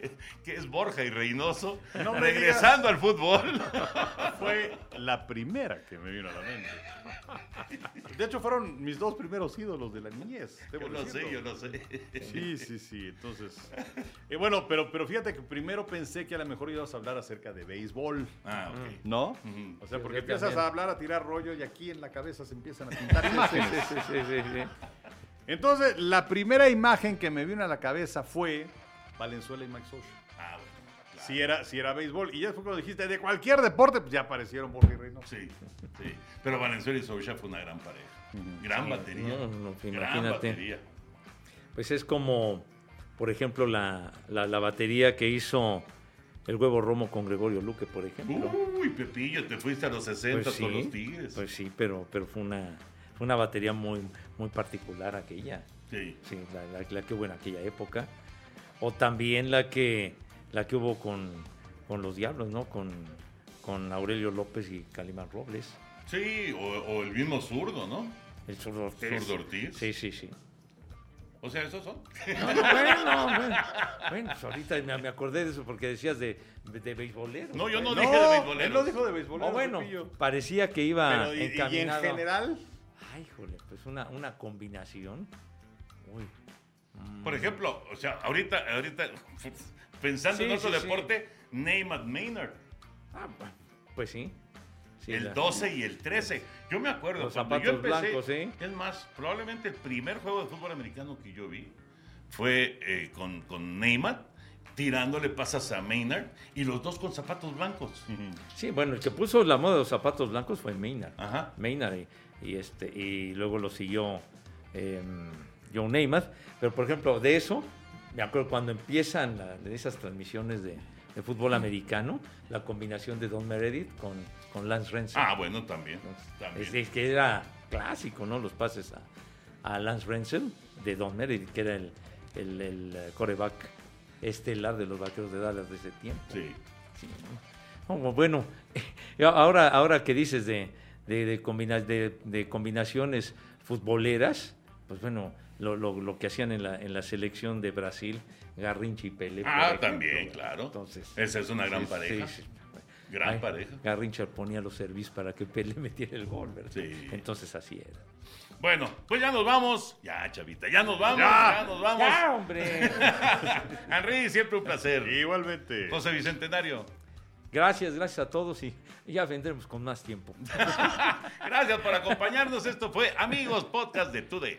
que es Borja y Reynoso, No regresando al fútbol. Fue la primera que me vino a la mente. De hecho, fueron mis dos primeros ídolos de la niñez. Yo no sé, yo no sé. Sí, sí, sí. Entonces. eh, bueno, pero, pero fíjate que primero pensé que a lo mejor ibas a hablar acerca de béisbol. Ah, ok. ¿No? O sea, porque empiezas también. a hablar, a tirar rollo y aquí en la cabeza se empiezan a pintar imágenes. Sí, sí, sí, sí. Entonces, la primera imagen que me vino a la cabeza fue Valenzuela y Mike Socha. Ah, bueno. claro. Si era, si era béisbol. Y ya después cuando dijiste de cualquier deporte, pues ya aparecieron Borja y Reynoso. Sí, sí. Pero Valenzuela y Sousa fue una gran pareja. Gran batería. no, no, gran imagínate. batería. Pues es como, por ejemplo, la, la, la batería que hizo el huevo romo con Gregorio Luque, por ejemplo. Uy, Pepillo, te fuiste a los 60 Pues con los Tigres. Pues sí, pero, pero fue una, fue una batería muy, muy particular aquella. Sí. Sí, la, la- la que hubo en aquella época. O también la que, la que hubo con, con los Diablos, ¿no? Con, con Aurelio López y Calimán Robles. Sí, o, o el mismo zurdo, ¿no? El zurdo Ortiz. Zurdo Ortiz. Sí, sí, sí. O sea, esos son. No, no, bueno, bueno. Bueno, pues ahorita me, me acordé de eso porque decías de, de, de beisboleros. No, yo no, No, dije de beisboleros. él no dijo de béisbol. Oh, bueno, parecía que iba Pero, y- y, en general, Ay, híjole, pues una, una combinación. Uy. Por ejemplo, o sea, ahorita, ahorita pensando en otro sí, sí. deporte, Neymar Maynard. Ah, pues sí. Sí, el la- 12 y el 13. Yo me acuerdo, Los cuando yo empecé, blancos, es más, probablemente el primer juego de fútbol americano que yo vi fue eh, con, con Neymar tirándole pasas a Maynard y los dos con zapatos blancos. Sí, bueno, el que puso la moda de los zapatos blancos fue Maynard. Ajá. Maynard y, y este, y luego lo siguió eh, John Neymar. Pero, por ejemplo, de eso, me acuerdo cuando empiezan la- de esas transmisiones de, de fútbol americano, la combinación de Don Meredith con, con Lance Renson. Ah, bueno, también. también. Es, es que era clásico, ¿no? Los pases a, a Lance Renzel de Don Meredith, que era el, el, el, eh, coreback estelar de los vaqueros de Dallas de ese tiempo. Sí. Sí, bueno, ahora, ahora que dices de, de, de combina- de combinaciones futboleras, pues bueno, lo, lo- lo que hacían en la, en la selección de Brasil, Garrincha y Pelé. Ah, ejemplo. también, claro. Entonces, Esa es una gran sí, pareja. sí, sí. Gran Ay, pareja. Garrincha ponía los servicios para que Pelé metiera el gol, ¿verdad? Sí. Entonces así era. Bueno, pues ya nos vamos. Ya, chavita, ya nos vamos. Ya, Ya. nos vamos. ¡Ya, hombre! Henry, siempre un placer. Igualmente. José Bicentenario. gracias, gracias a todos y ya vendremos con más tiempo. Gracias por acompañarnos. Esto fue Amigos Podcast de Today.